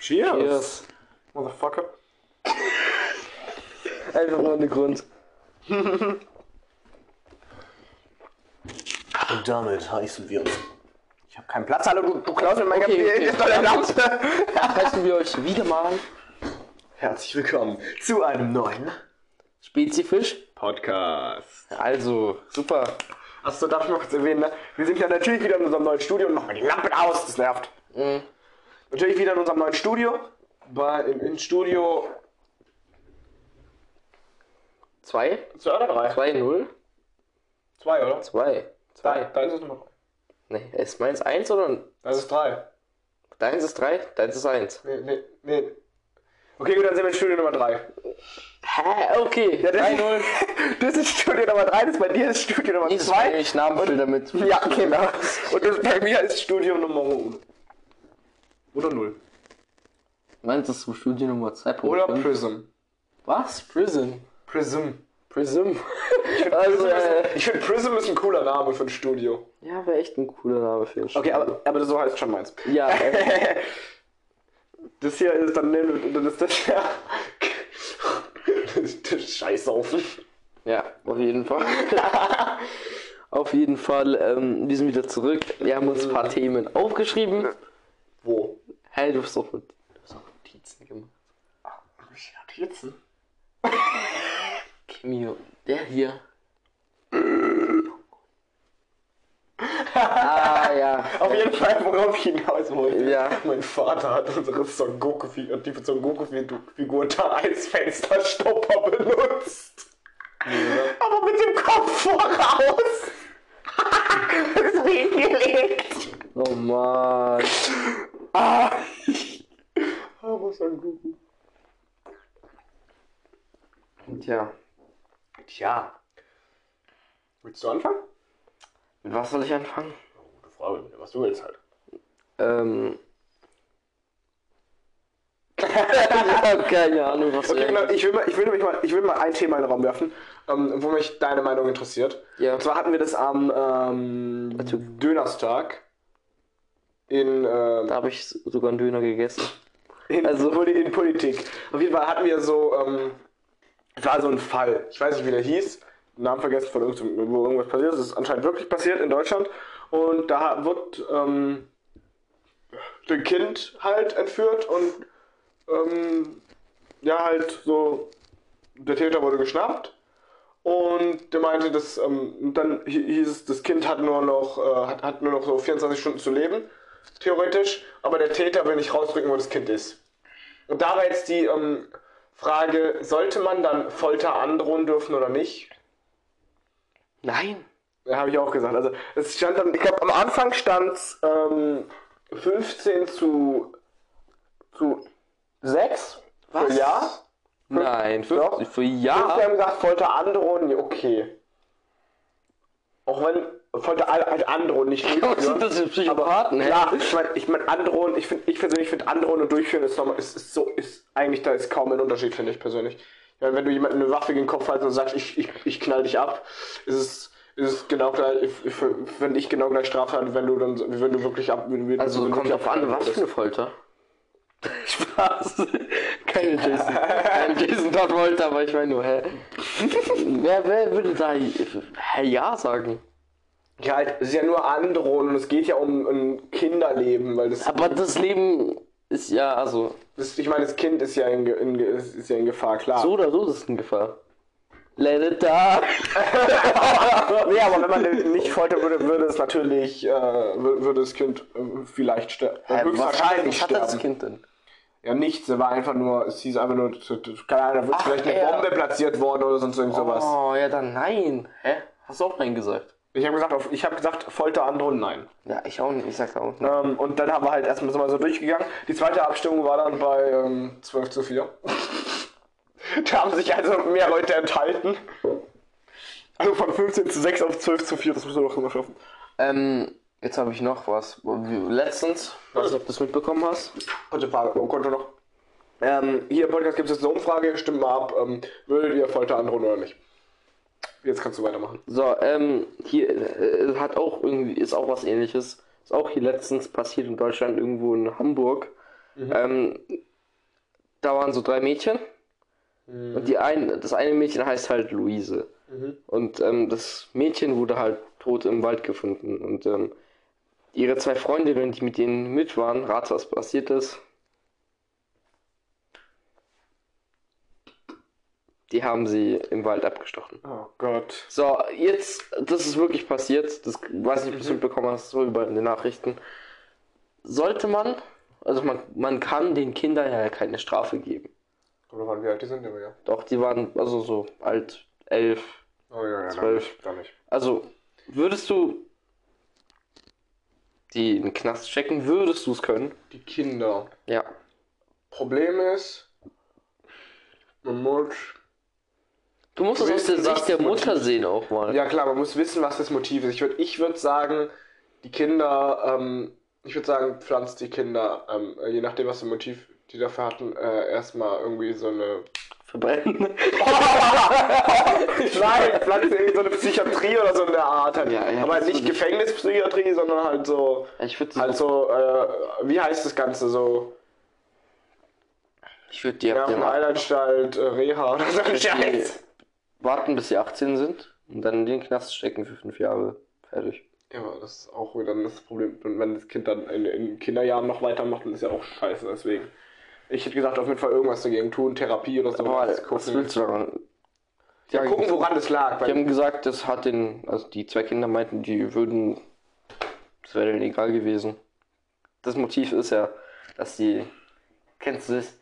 Cheers. Cheers. Motherfucker. Einfach nur ohne Grund. Und damit heißen wir uns. Ich habe keinen Platz, hallo, du, du klaust mir mein Okay, okay. Ist doch der Lampe. Heißen wir euch wieder mal Herzlich willkommen zu einem neuen Spezifisch. Podcast. Also, super. Achso, darf ich noch kurz erwähnen, ne? Wir sind ja natürlich wieder in unserem neuen Studio und machen die Lampen aus, das nervt. Mhm. Natürlich wieder in unserem neuen Studio. Bei, in, in Studio Zwei? 2 oder 3? Zwei, null? 2, oder? Zwei. Da, Zwei. da ist es Nummer 3. Nee, ist meins eins oder? Das ist 3. Deins ist drei, deins ist eins. Nee, nee, nee. Okay, gut, dann sind wir in Studio Nummer 3. Hä? Okay. Ja, das, drei, null. das ist Studio Nummer 3, das bei dir ist Studio Nummer Nee, das 2. war ich Namensschilder mit. Ja, genau. Und das bei mir ist Studio Nummer 1. Oder 0. Meins ist so Studio Nummer 2. Oder Prism. Was? Prison. Prism. Prism. Also, also, Prism äh, ich finde Prism ist ein cooler Name für ein Studio. ja, wäre echt ein cooler Name für ein Okay, aber, aber so heißt schon meins. Ja, äh, Das hier ist dann, dann ist das ja. Das das Scheißhaufen. ja, auf jeden Fall. auf jeden Fall, ähm, wir sind wieder zurück. Wir haben uns ein paar Themen aufgeschrieben. Wo? Hey, du hast doch mit, du hast doch Notizen gemacht. Notizen. Kimio, der hier. ah, ja. Auf jeden Fall, worauf ich hinaus wollte. Ja. Mein Vater hat unsere Son Goku-Figur, die Son Goku-Figur da als Fensterstopper benutzt. Aber mit dem Kopf voraus. So hingelegt. Oh Mann. Ah. Aber Son Goku. Tja, Tja. Willst du anfangen? mit was soll ich anfangen? Gute Frage, was du willst halt. Ähm. ich hab keine Ahnung, was Okay, soll genau, ich will, mal, ich, will nämlich mal, ich will mal ein Thema in den Raum werfen, ähm, wo mich deine Meinung interessiert. Ja. Und zwar hatten wir das am ähm, Dönerstag in, ähm, Da habe ich sogar einen Döner gegessen. in, also- in Politik. Auf jeden Fall hatten wir so, ähm, es war so ein Fall. Ich weiß nicht, wie der hieß. Namen vergessen von wo irgendwas passiert ist. Es ist anscheinend wirklich passiert in Deutschland. Und da wird ähm, ein Kind halt entführt und ähm, ja, halt so, der Täter wurde geschnappt. Und der meinte, dass ähm, dann hi- hieß es, das Kind hat nur noch äh, hat, hat nur noch so 24 Stunden zu leben, theoretisch, aber der Täter will nicht rausrücken, wo das Kind ist. Und da war jetzt die ähm, Frage, sollte man dann Folter androhen dürfen oder nicht? Nein. Ja, habe ich auch gesagt. Also es stand dann, ich glaube am Anfang stand es ähm, 15 zu, zu 6 für Was? Ja. Nein, für, Doch. für ja. haben gesagt, Folter androhen, okay. Auch wenn Folter halt androhen nicht Was sind das für Psychopathen? Klar, ich meine, ich mein, androhen, ich, find, ich persönlich finde androhen und durchführen ist, nochmal, ist, ist so, ist eigentlich, da ist kaum ein Unterschied, finde ich persönlich. Ich meine, wenn du jemanden eine Waffe gegen den Kopf hältst und sagst, ich, ich, ich knall dich ab, ist es, ist es genau gleich, ich, ich, finde ich genau gleich Straftat, wenn du dann, wenn du wirklich ab, wenn, wenn Also wenn du kommt drauf an, was für eine Folter. Spaß. Keine Jason. Kein Jason Todd Folter, aber ich meine nur, hä? wer, wer würde da hä, ja sagen? Ja, halt, es ist ja nur androhen und es geht ja um ein Kinderleben, weil das, Aber das Leben ist ja, also, das ich meine, das Kind ist ja in, in, ist ja in Gefahr, klar. so oder so ist es in Gefahr. Let it die. Nee, aber wenn man den nicht foltern würde, würde es natürlich, äh, wür- würde das Kind äh, vielleicht sterben. Hä, höchstwahrscheinlich was hat das sterben. Kind denn? Ja, nichts, es war einfach nur, es hieß einfach nur, keine Ahnung, da wird Ach, vielleicht eine ja. Bombe platziert worden oder sonst irgend sowas. Oh, ja dann nein. Hä? Hast du auch nein gesagt? Ich habe gesagt, ich habe gesagt, Folter androhen, nein. Ja, ich auch nicht. Ich sag auch nicht. Ähm, und dann haben wir halt erstmal so mal so durchgegangen. Die zweite Abstimmung war dann bei ähm, 12 zu 4. da haben sich also mehr Leute enthalten. Also von 15 zu 6 auf 12 zu 4, das müssen wir doch immer schaffen. Ähm, jetzt habe ich noch was. Letztens, weiß nicht, ob du es mitbekommen hast. Frage, oh, Konto noch. Ähm, hier im Podcast gibt es jetzt eine Umfrage, stimmt mal ab, ähm, würdet ihr Folter androhen oder nicht? Jetzt kannst du weitermachen. So, ähm, hier äh, hat auch irgendwie, ist auch was ähnliches. Ist auch hier letztens passiert in Deutschland, irgendwo in Hamburg. Ähm, da waren so drei Mädchen. Und die ein, das eine Mädchen heißt halt Luise. Und ähm, das Mädchen wurde halt tot im Wald gefunden. Und ähm, ihre zwei Freundinnen, die mit denen mit waren, rate, was passiert ist. Die haben sie im Wald abgestochen. Oh Gott. So, jetzt, das ist wirklich passiert. Das weiß nicht, ob du es mitbekommen hast, so über in den Nachrichten. Sollte man, also man, man kann den Kindern ja keine Strafe geben. Oder wann wie alt die sind, aber ja. Doch, die waren also so alt, elf. Oh ja, ja, Zwölf. Gar nicht. Also, würdest du die in den Knast checken, würdest du es können? Die Kinder. Ja. Problem ist, man muss. Du musst es aus der Sicht der Mutter Motiv- sehen auch mal. Ja klar, man muss wissen, was das Motiv ist. Ich würde ich würd sagen, die Kinder, ähm, ich würde sagen, pflanzt die Kinder, ähm, je nachdem, was für ein Motiv die dafür hatten, äh, erstmal irgendwie so eine. Verbrennen. Nein, pflanzt irgendwie so eine Psychiatrie oder so eine Art. Halt. Ja, ja, Aber das nicht würde ich- Gefängnispsychiatrie, sondern halt so. Ich würde Halt so, äh, wie heißt das Ganze so? ich würd die Ja, Heilanstalt, äh, Reha oder so ein Scheiß. warten, bis sie 18 sind und dann in den Knast stecken für fünf Jahre. Fertig. Ja, aber das ist auch wieder das Problem. Und wenn das Kind dann in, in Kinderjahren noch weitermacht, dann ist ja auch scheiße. Deswegen. Ich hätte gesagt, auf jeden Fall irgendwas dagegen tun, Therapie oder so. Aber was willst du daran? Ja, gucken, woran das lag. Die haben gesagt, das hat den, also die zwei Kinder meinten, die würden, das wäre denen egal gewesen. Das Motiv ist ja, dass sie, kennst du das?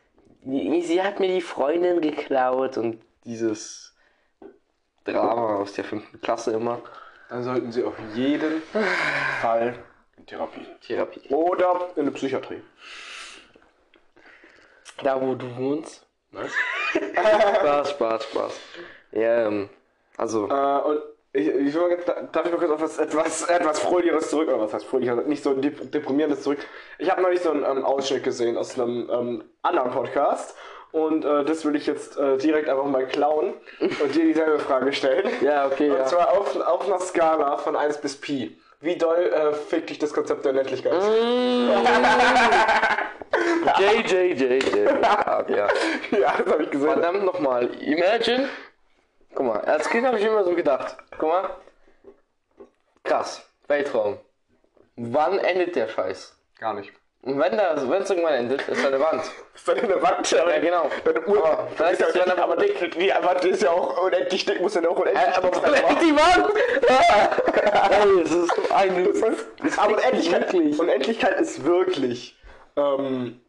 Die- Sie hat mir die Freundin geklaut und dieses Drama aus der fünften Klasse immer. dann sollten sie auf jeden Fall in Therapie. Therapie. Oder in eine Psychiatrie. Da wo du wohnst. Nice. Spaß, Spaß, Spaß. Ja, ähm, also, Äh, und ich, ich will mal ganz, darf ich mal kurz auf was etwas, etwas Fröhlicheres zurück, oder was heißt fröhlicher, nicht so dep deprimierendes zurück. Ich habe neulich so einen ähm, Ausschnitt gesehen aus einem ähm, anderen Podcast und äh, das will ich jetzt äh, direkt einfach mal klauen und dir dieselbe Frage stellen. ja, okay, Und ja. zwar auf, auf einer Skala von 1 bis Pi. Wie doll äh, fickt dich das Konzept der Nettlichkeit? J, J, J, J. Ja, ja. ja, das habe ich gesehen. Verdammt nochmal, imagine. Guck mal, als Kind habe ich immer so gedacht. Guck mal. Krass, Weltraum. Wann endet der Scheiß? Gar nicht. Und wenn das, wenn es irgendwann endet, ist da eine Wand. Ist dann in der Wand? Ja, genau. Deine Uhr. Aber vielleicht ist die Wand aber aber dick. Die Wand ist ja auch unendlich dick, muss ja auch unendlich Äh, aber dick sein. endet die Wand? Ey, es ist so eine. Es Aber fickt Unendlichkeit. Unendlichkeit ist wirklich. Ähm,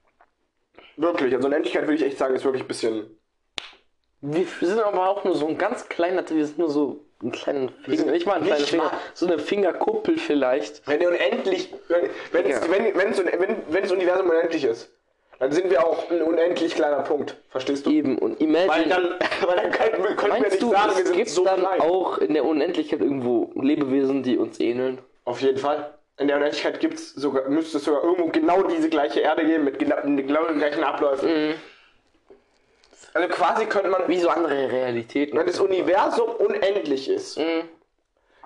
wirklich. Also Unendlichkeit würde ich echt sagen, ist wirklich ein bisschen. Wir sind aber auch nur so ein ganz kleiner, wir sind nur so einen kleinen Finger, nicht mal ein kleiner nicht Finger, so eine Fingerkuppel vielleicht. Wenn ihr unendlich. Wenn, Ja. es, wenn, wenn, es, wenn, wenn das Universum unendlich ist, dann sind wir auch ein unendlich kleiner Punkt. Verstehst du? Eben, und Weil imagine, dann, weil dann können, wir- können wir meinst nicht du, sagen, wir es sind gibt so dann klein. auch in der Unendlichkeit irgendwo Lebewesen, die uns ähneln? Auf jeden Fall. In der Unendlichkeit gibt's sogar, müsste es sogar irgendwo genau diese gleiche Erde geben, mit genau, genau den gleichen Abläufen. Also quasi könnte man, Wie so andere Realitäten. wenn das Universum unendlich ist, Mhm.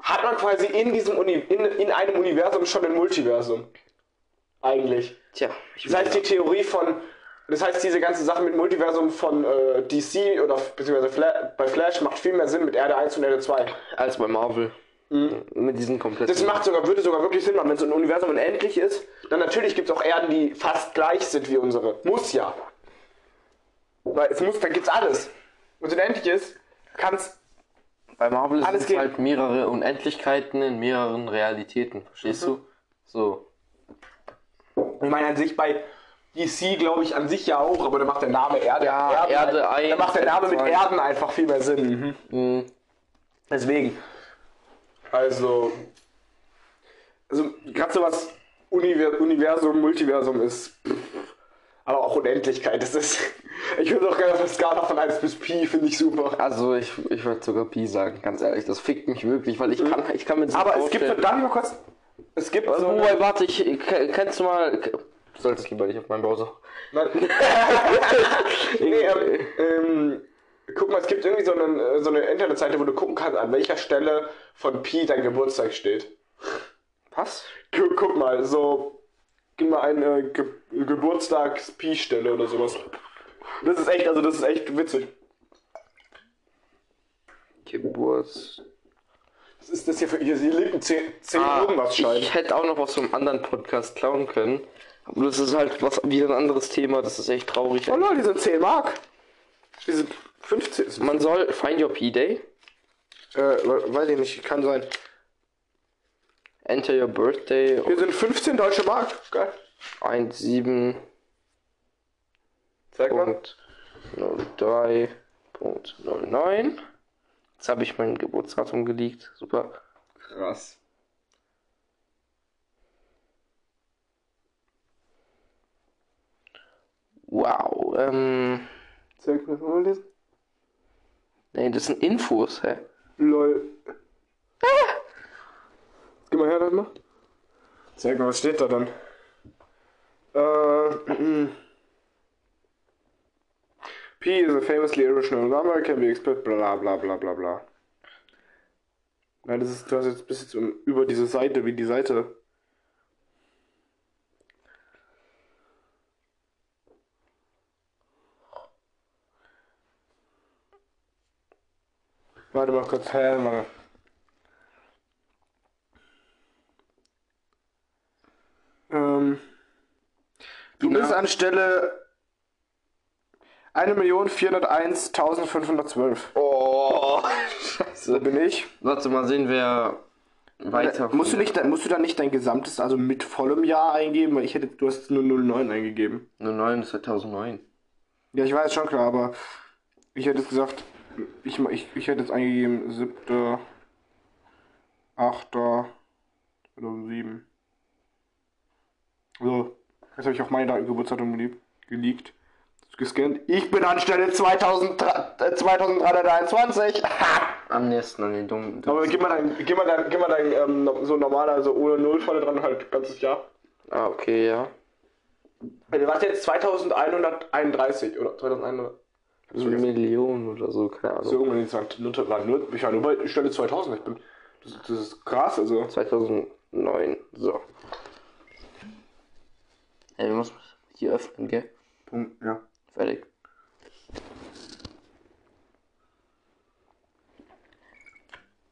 hat man quasi in diesem Uni in, in einem Universum schon ein Multiversum. Eigentlich. Tja, ich Das heißt, die Theorie von, das heißt, diese ganze Sache mit Multiversum von äh, DC oder beziehungsweise Fla bei Flash macht viel mehr Sinn mit Erde 1 und Erde 2. als bei Marvel. Mit diesen kompletten. Das macht sogar, würde sogar wirklich Sinn machen, wenn so ein Universum unendlich ist, dann natürlich gibt es auch Erden, die fast gleich sind wie unsere. Muss ja. Weil es muss, da gibt's alles. Wenn es unendlich ist, kann es. bei Marvel alles es halt mehrere Unendlichkeiten in mehreren Realitäten. Verstehst du? So. Ich meine an sich bei DC glaube ich an sich ja auch, aber da macht der Name Erde. Ja, Erde Da eins, macht der Name mit. Erden einfach viel mehr Sinn. Mhm. Deswegen. Also. Also, gerade sowas Univer Universum, Multiversum ist. Aber auch Unendlichkeit. Das ist. Ich würde auch gerne auf der Skala von 1 bis Pi, finde ich super. Also ich, ich würde sogar Pi sagen, ganz ehrlich. Das fickt mich wirklich, weil ich kann, ich kann mir das Aber es gibt, darf ich mal kurz? Es gibt so. Wobei, Also, warte, ich, ke- kennst du mal... Du solltest lieber nicht auf meinen Browser. Nein. nee, ähm, ähm, guck mal, es gibt irgendwie so, einen, äh, so eine Internetseite, wo du gucken kannst, an welcher Stelle von Pi dein Geburtstag steht. Was? Guck, guck mal, so. gib mal eine Ge Geburtstags-Pi-Stelle oder sowas. Das ist echt, also das ist echt witzig. Geburts. Was ist das hier für. Hier, hier liegt ein 10, 10 Ah, irgendwas Schein. ich hätte auch noch was vom anderen Podcast klauen können. Aber das ist halt was wieder ein anderes Thema. Das ist echt traurig. Oh lol, die sind 10 Mark. Die sind 15. Man soll Find Your P-Day, Äh, we- weiß ich nicht, kann sein. Enter Your Birthday Hier sind 15 deutsche Mark. Geil. 17. Zeig mal. Punkt 03.09. Jetzt habe ich mein Geburtsdatum geleakt. Super. Krass. Wow. Ähm. Zeig mal, mal lesen. Nee, das sind Infos, hä? Lol. Geh mal her, das mal. Zeig mal, was steht da dann? Äh. P is a famously irrational number, can be expressed, bla bla bla bla bla. Nein, das ist, du hast jetzt bis jetzt über diese Seite, wie die Seite. Warte mal kurz, hä, Mann. Ähm, du Genau. bist an Stelle 1.401.512. Oh, scheiße. bin ich. Warte mal sehen, wer weiter. Musst du, nicht, musst du dann nicht dein gesamtes, also mit vollem Jahr eingeben? Weil ich hätte, du hast nur 09 eingegeben. Nur 9 ist 2009. Ja, ich weiß schon klar, aber ich hätte jetzt gesagt, ich, ich, ich hätte jetzt eingegeben 7. 8. 2007. So, jetzt habe ich auch meine Daten- Geburtsdatum geleakt-. Gescannt. Ich bin an Stelle 2000, äh, 2321. Am nächsten an den dummen. Aber gib mal dein, gib mal dein, gib mal dein ähm, so normaler, also ohne Null vorne dran, halt ganzes Jahr. Ah, okay, ja. Du warst jetzt 2131 oder 2100. So eine Million oder so, keine So Ahnung. irgendwann in St. Luther war nur, ich war nur bei Stelle 2000. Ich bin, das, das ist krass, also. 2009. So. Ey, wir müssen hier öffnen, gell? Punkt, ja. Fertig.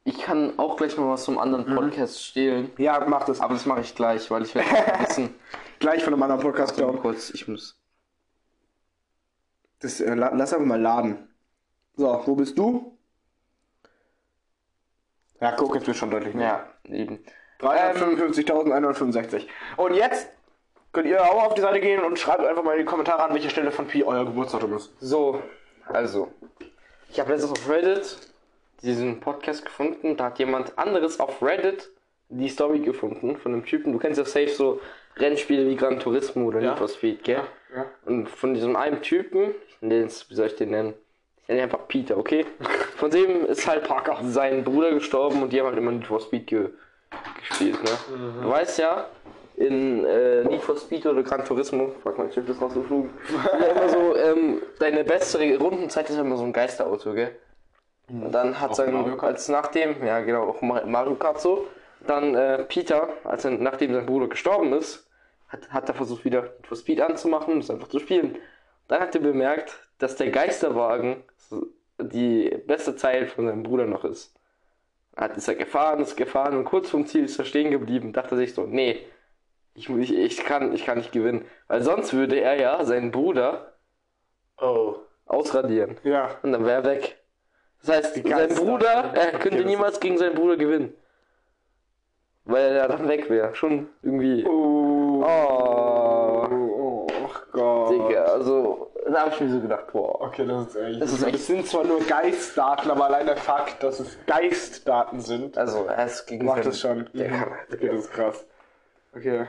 Ich kann auch gleich noch was zum anderen Podcast stehlen. Ja, mach das. Aber das mache ich gleich, weil ich werde wissen. Gleich von einem anderen Podcast Mal glauben. kurz, ich muss. Das, äh, la- lass einfach mal laden. So, wo bist du? Ja, guck, jetzt wird schon deutlich mehr. Ja, eben. 355.165. Und jetzt könnt ihr auch auf die Seite gehen und schreibt einfach mal in die Kommentare an, welche Stelle von Pi euer Geburtsdatum ist. So, also. Ich habe letztens auf Reddit diesen Podcast gefunden. Da hat jemand anderes auf Reddit die Story gefunden von einem Typen. Du kennst ja safe so Rennspiele wie Gran Turismo oder Ja. Need for Speed, gell? Ja. Und von diesem einen Typen, ich es- wie soll ich den nennen? Ich nenne ihn einfach Peter, okay? Von dem ist halt Parker sein Bruder gestorben und die haben halt immer Need for Speed ge gespielt, ne? Du weißt ja, in äh, Need for Speed oder Gran Turismo, frag mal, Schiff ist rausgeflogen, ja immer so, ähm, deine beste Rundenzeit ist immer so ein Geisterauto, gell? Und dann hat Auch sein, als nachdem, ja genau, auch Ma- Mario Kart so, dann äh, Peter, als er, nachdem sein Bruder gestorben ist, hat, hat er versucht wieder Need for Speed anzumachen, das einfach zu spielen. Dann hat er bemerkt, dass der Geisterwagen die beste Zeit von seinem Bruder noch ist. Hat ist er gefahren, ist gefahren und kurz vom Ziel ist er stehen geblieben. Dachte sich so, nee, ich, ich, ich, kann, ich kann nicht gewinnen. Weil sonst würde er ja seinen Bruder Oh. ausradieren. Ja. Und dann wäre er weg. Das heißt, sein. Bruder, er könnte niemals gegen seinen Bruder gewinnen. Weil er dann weg wäre. Schon irgendwie. Oh. Oh. Also, da habe ich mir so gedacht, boah. Okay, das ist echt. Das ist echt- Das sind zwar nur Geistdaten, aber allein der Fakt, dass es Geistdaten sind, Also, ist gegen macht das schon. Mhm. kann, Okay, das ist krass. Okay.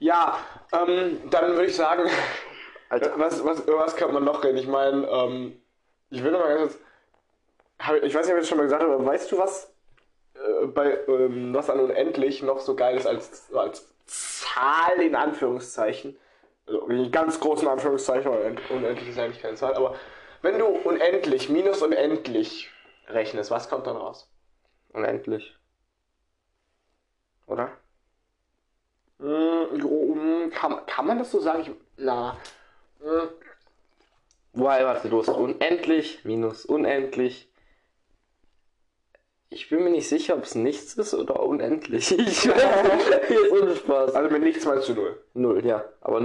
Ja, ähm, dann würde ich sagen, Alter. was, was, über was kann man noch reden? Ich meine, ähm, ich will noch mal ganz kurz, ich weiß nicht, ob ich das schon mal gesagt habe, aber weißt du, was äh, bei ähm, was an unendlich noch so geil ist als, als Zahl in Anführungszeichen? Also in ganz großen Anführungszeichen, weil un- unendlich ist eigentlich keine Zahl, aber wenn du unendlich minus unendlich rechnest, was kommt dann raus? Unendlich. Oder? Mm, kann, kann man das so sagen? Ich, na. mm, Wobei, warte, du hast unendlich minus unendlich. Ich bin mir nicht sicher, ob es nichts ist oder unendlich. Ich weiß, hier ist ohne Spaß. Also mit nichts meinst du null. Null, ja. Aber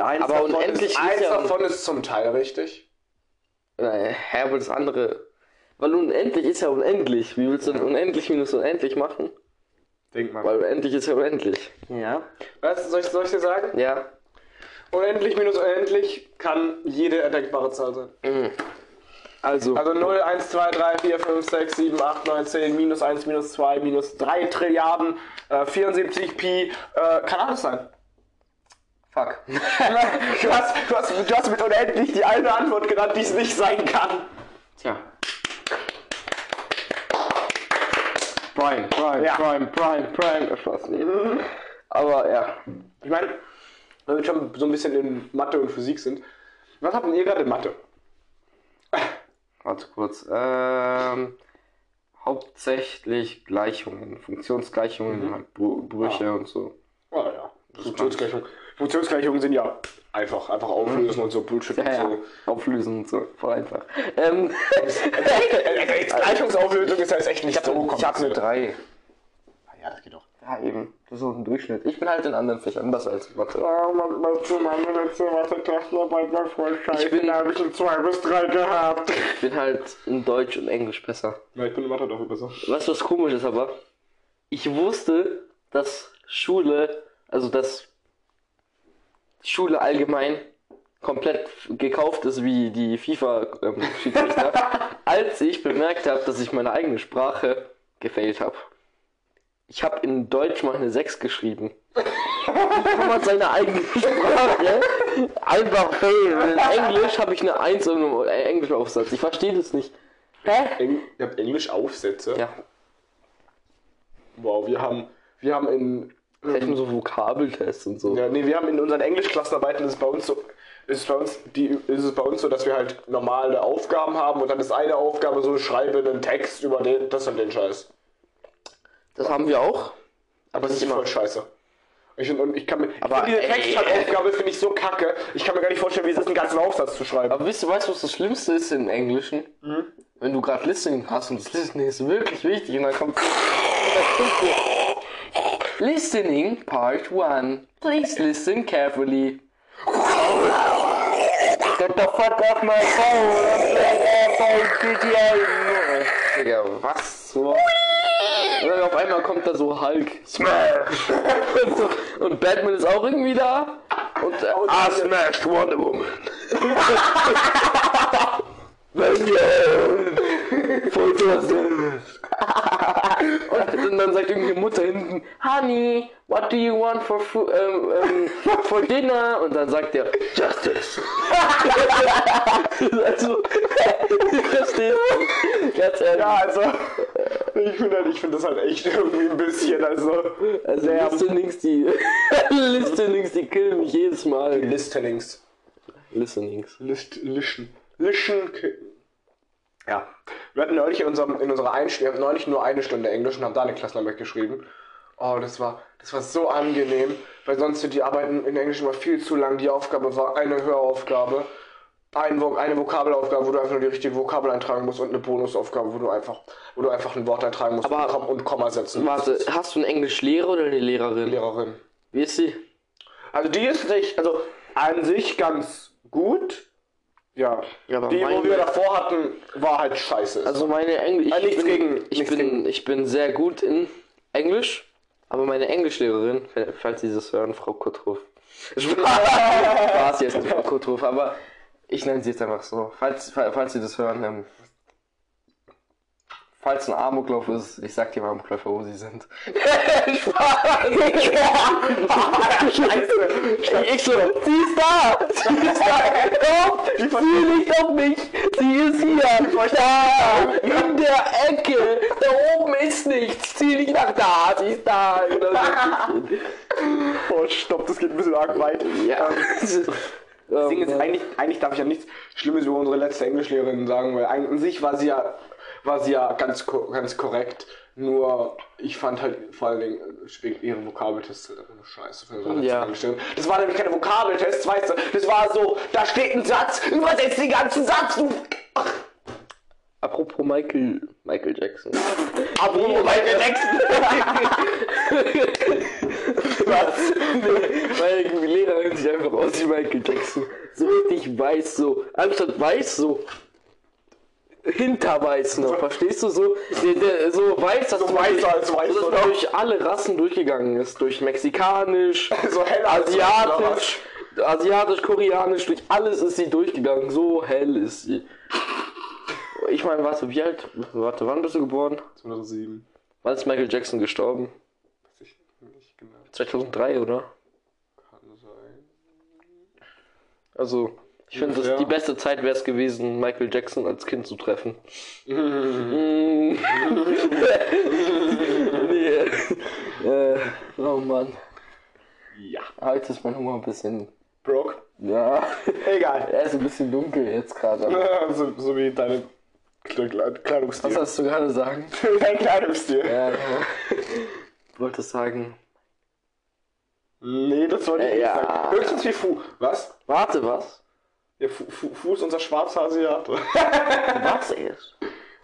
Eins Aber unendlich ist, ist eins ja- davon ist zum Teil richtig. äh, hä, aber das andere. Weil unendlich ist ja unendlich. Wie willst du denn unendlich minus unendlich machen? Denk mal. Weil unendlich ist ja unendlich. Ja. Was soll ich, soll ich dir sagen? Ja. Unendlich minus unendlich kann jede erdenkbare Zahl sein. Mhm. Also, Also 0, 1, 2, 3, 4, 5, 6, 7, 8, 9, 10, minus 1, minus 2, minus 3 Trilliarden, äh, 74 Pi, äh, kann alles sein. Fuck. Du hast, du, hast, du hast mit unendlich die eine Antwort genannt, die es nicht sein kann. Tja. Prime, Prime, Ja. Prime, Prime, Prime. Spaß, nee. Aber ja. Ich meine, wenn wir schon so ein bisschen in Mathe und Physik sind, was habt ihr gerade in Mathe? Warte kurz. Ähm, hauptsächlich Gleichungen, Funktionsgleichungen, halt Br Brüche und so. Oh ja, Funktionsgleichungen. Funktionsgleichungen sind ja einfach, einfach auflösen und so Bullshit Ja, ja. und so. Auflösen und so. Voll einfach. Ähm, Äh, Gleichungsauflösung ist ja jetzt echt nicht so ich habe eine 3. Ja, das geht doch. Ja, eben. Das ist so ein Durchschnitt. Ich bin halt in anderen Fächern besser als Mathe. Man, man, zu meine letzte Mathe-Klassenarbeit war voll scheiße. Ich bin- da habe ich ein 2 bis 3 gehabt. Ich bin halt in Deutsch und Englisch besser. Ja, ich bin in Mathe dafür besser. Weißt du, was komisch ist aber? Ich wusste, dass Schule, also dass Schule allgemein komplett gekauft ist wie die FIFA-Schiedsrichter, als ich bemerkt habe, dass ich meine eigene Sprache gefailt habe. Ich habe in Deutsch mal eine 6 geschrieben. Wie kann man seine eigene Sprache einfach failen? Und In Englisch habe ich eine 1 im Englischaufsatz. Ich verstehe das nicht. Hä? Eng, ihr habt Englisch-Aufsätze? Ja, Wow, wir haben, wir haben in... vielleicht nur so Vokabeltests und so. Ja, nee, wir haben in unseren Englischklassenarbeiten ist es bei uns so, ist es bei uns die ist es bei uns so, dass wir halt normale Aufgaben haben und dann ist eine Aufgabe so schreibe einen Text über den das und den Scheiß. Das haben wir auch. Aber nicht ist immer. voll scheiße. Ich, und ich kann mir Aber, diese ey, Textaufgabe finde ich so kacke. Ich kann mir gar nicht vorstellen, wie es ist, einen ganzen Aufsatz zu schreiben. Aber weißt du, weißt du, was das Schlimmste ist im Englischen? Mhm. Wenn du gerade Listening hast und das Listening ist wirklich wichtig und dann kommt. Listening Part 1. Please listen carefully. Get the fuck off my phone! Digga, was? So. Und auf einmal kommt da so Hulk. Smash! und, so, und Batman ist auch irgendwie da. Und äh, ah, smashed Wonder Woman. Und dann sagt irgendeine Mutter hinten, Honey, what do you want for, ähm, ähm, for dinner? Und dann sagt er, Justice. also, verstehst? Ganz ehrlich. Ja, also ich finde halt, ich finde das halt echt irgendwie ein bisschen, also Also Listenings, die Listenings, die killen mich jedes Mal. Listenings. Listenings. List, lischen. Lischen. Ja. Wir hatten neulich in, unserem, in unserer Einstellung, wir haben neulich nur eine Stunde Englisch und haben da eine Klassenarbeit geschrieben. Oh, das war, das war so angenehm, weil sonst sind die Arbeiten in Englisch immer viel zu lang. Die Aufgabe war eine Höraufgabe, ein, Vo- eine Vokabelaufgabe, wo du einfach nur die richtige Vokabel eintragen musst und eine Bonusaufgabe, wo du einfach, wo du einfach ein Wort eintragen musst Aber- und, Kom und Komma setzen Warte, musst. hast du einen Englischlehrer oder eine Lehrerin? Lehrerin. Wie ist sie? Also die ist nicht, also an sich ganz gut. Ja. Ja, die, wo wir davor hatten, war halt scheiße. Also meine Englisch. Ah, nichts bin, gegen- ich, nichts bin, gegen. ich bin sehr gut in Englisch, aber meine Englischlehrerin, falls Sie das hören, Frau Kutthof. Spaß jetzt, Frau Kutthof, aber ich nenne sie jetzt einfach so. Falls, falls falls Sie das hören, ähm, falls ein Amoklauf ist, ich sag dir mal Amokläufer, wo sie sind. Scheiße. Ich so, sie ist da! Sie ist da! Komm, zieh nicht auf mich! Sie ist hier! Da! In der Ecke! Da oben ist nichts! Zieh nicht nach da! Sie ist da! Oh, stopp, das geht ein bisschen arg weit. Ja. Das Ding ist, eigentlich, eigentlich darf ich ja nichts Schlimmes über unsere letzte Englischlehrerin sagen, weil an sich war sie ja war sie ja ganz, ganz korrekt. Nur, ich fand halt vor allen Dingen ihre Vokabeltests halt einfach nur scheiße. Für so Ja. Das war nämlich keine Vokabeltests, weißt du. Das war so, da steht ein Satz, übersetzt den ganzen Satz, du. Apropos Michael, Michael Jackson. Apropos Michael Jackson. Was? Meine Lehrerin sieht einfach aus wie Michael Jackson. So richtig weiß, so. Anstatt weiß, so. Hinterweiß noch, verstehst du? So, der, der, so weiß, dass So weißer als weiß, dass durch alle Rassen durchgegangen ist. Durch Mexikanisch, So hell Asiatisch, Asiatisch, Koreanisch, durch alles ist sie durchgegangen. So hell ist sie. Ich meine, warst du wie alt? Warte, wann bist du geboren? 2007. Wann ist Michael Jackson gestorben? Weiß ich nicht genau. 2003, oder? Kann sein. Also, ich finde, Ungefähr. die beste Zeit wäre es gewesen, Michael Jackson als Kind zu treffen. Nee. äh, oh Mann. Ja. Heute ist mein Humor ein bisschen. Broke. Ja. Egal. Er ist ein bisschen dunkel jetzt gerade. so, so wie deine Kle- Kleidungsstil. Was sollst du gerade sagen? Dein Kleidungsstil. Ja, genau. Ich wollte sagen. Nee, das wollte ich Äh, nicht ja. sagen. Höchstens wie Fu. Was? Warte, was? Ja, Fu, Fu, Fu ist unser schwarzer Asiate. Was erst?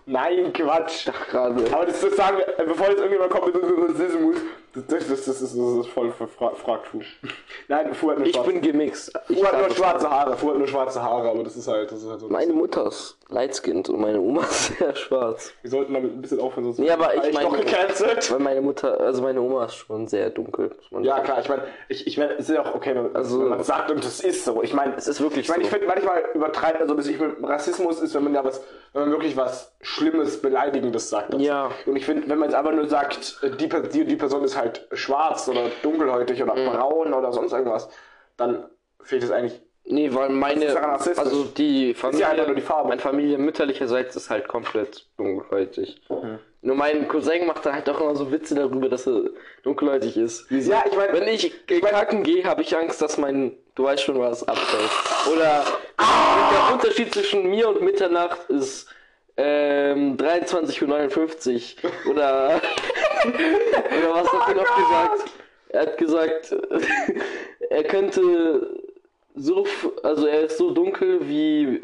Nein, Quatsch. Gerade. Aber das, das sagen wir, bevor jetzt irgendjemand kommt mit Rassismus, das, das, das, das, ist, das ist voll Fu. Nein, Fu hat nur Ich schwarze, bin gemixt. Ich Fu hat nur schwarze Haare. Fu hat nur schwarze Haare, aber das ist halt, das ist halt so. Meine Mutter ist lightskinned und meine Oma ist sehr schwarz. Wir sollten damit ein bisschen aufhören, sonst Nee, aber ich doch meine- gecancelt. Weil meine Mutter, also meine Oma ist schon sehr dunkel. Muss man Ja, sagen. klar, ich meine, ich, ich meine, es ist ja auch okay, wenn, Also- wenn man sagt und das ist so. Ich meine, Es ist wirklich Ich meine, ich so. finde manchmal übertreibt, also ich find, Rassismus ist, wenn man ja was, wenn man wirklich was Schlimmes, Beleidigendes sagt. dazu. Ja. Und ich finde, wenn man jetzt einfach nur sagt, die, die, die Person ist halt schwarz oder dunkelhäutig oder Mhm. braun oder sonst irgendwas, dann finde ich das eigentlich. Nee, weil meine, ja also die ja Familie, nur die Farbe. meine Familie mütterlicherseits ist halt komplett dunkelhäutig. Nur mein Cousin macht da halt auch immer so Witze darüber, dass er dunkelhäutig ist. Wie Ja, ich mein- wenn ich kacken gehe, habe ich Angst, dass mein, du weißt schon was, abfällt. Oder Ah! der Unterschied zwischen mir und Mitternacht ist ähm, 23.59 Uhr. Oder, oder was hat er noch gesagt? Er hat gesagt, er könnte so, also er ist so dunkel wie,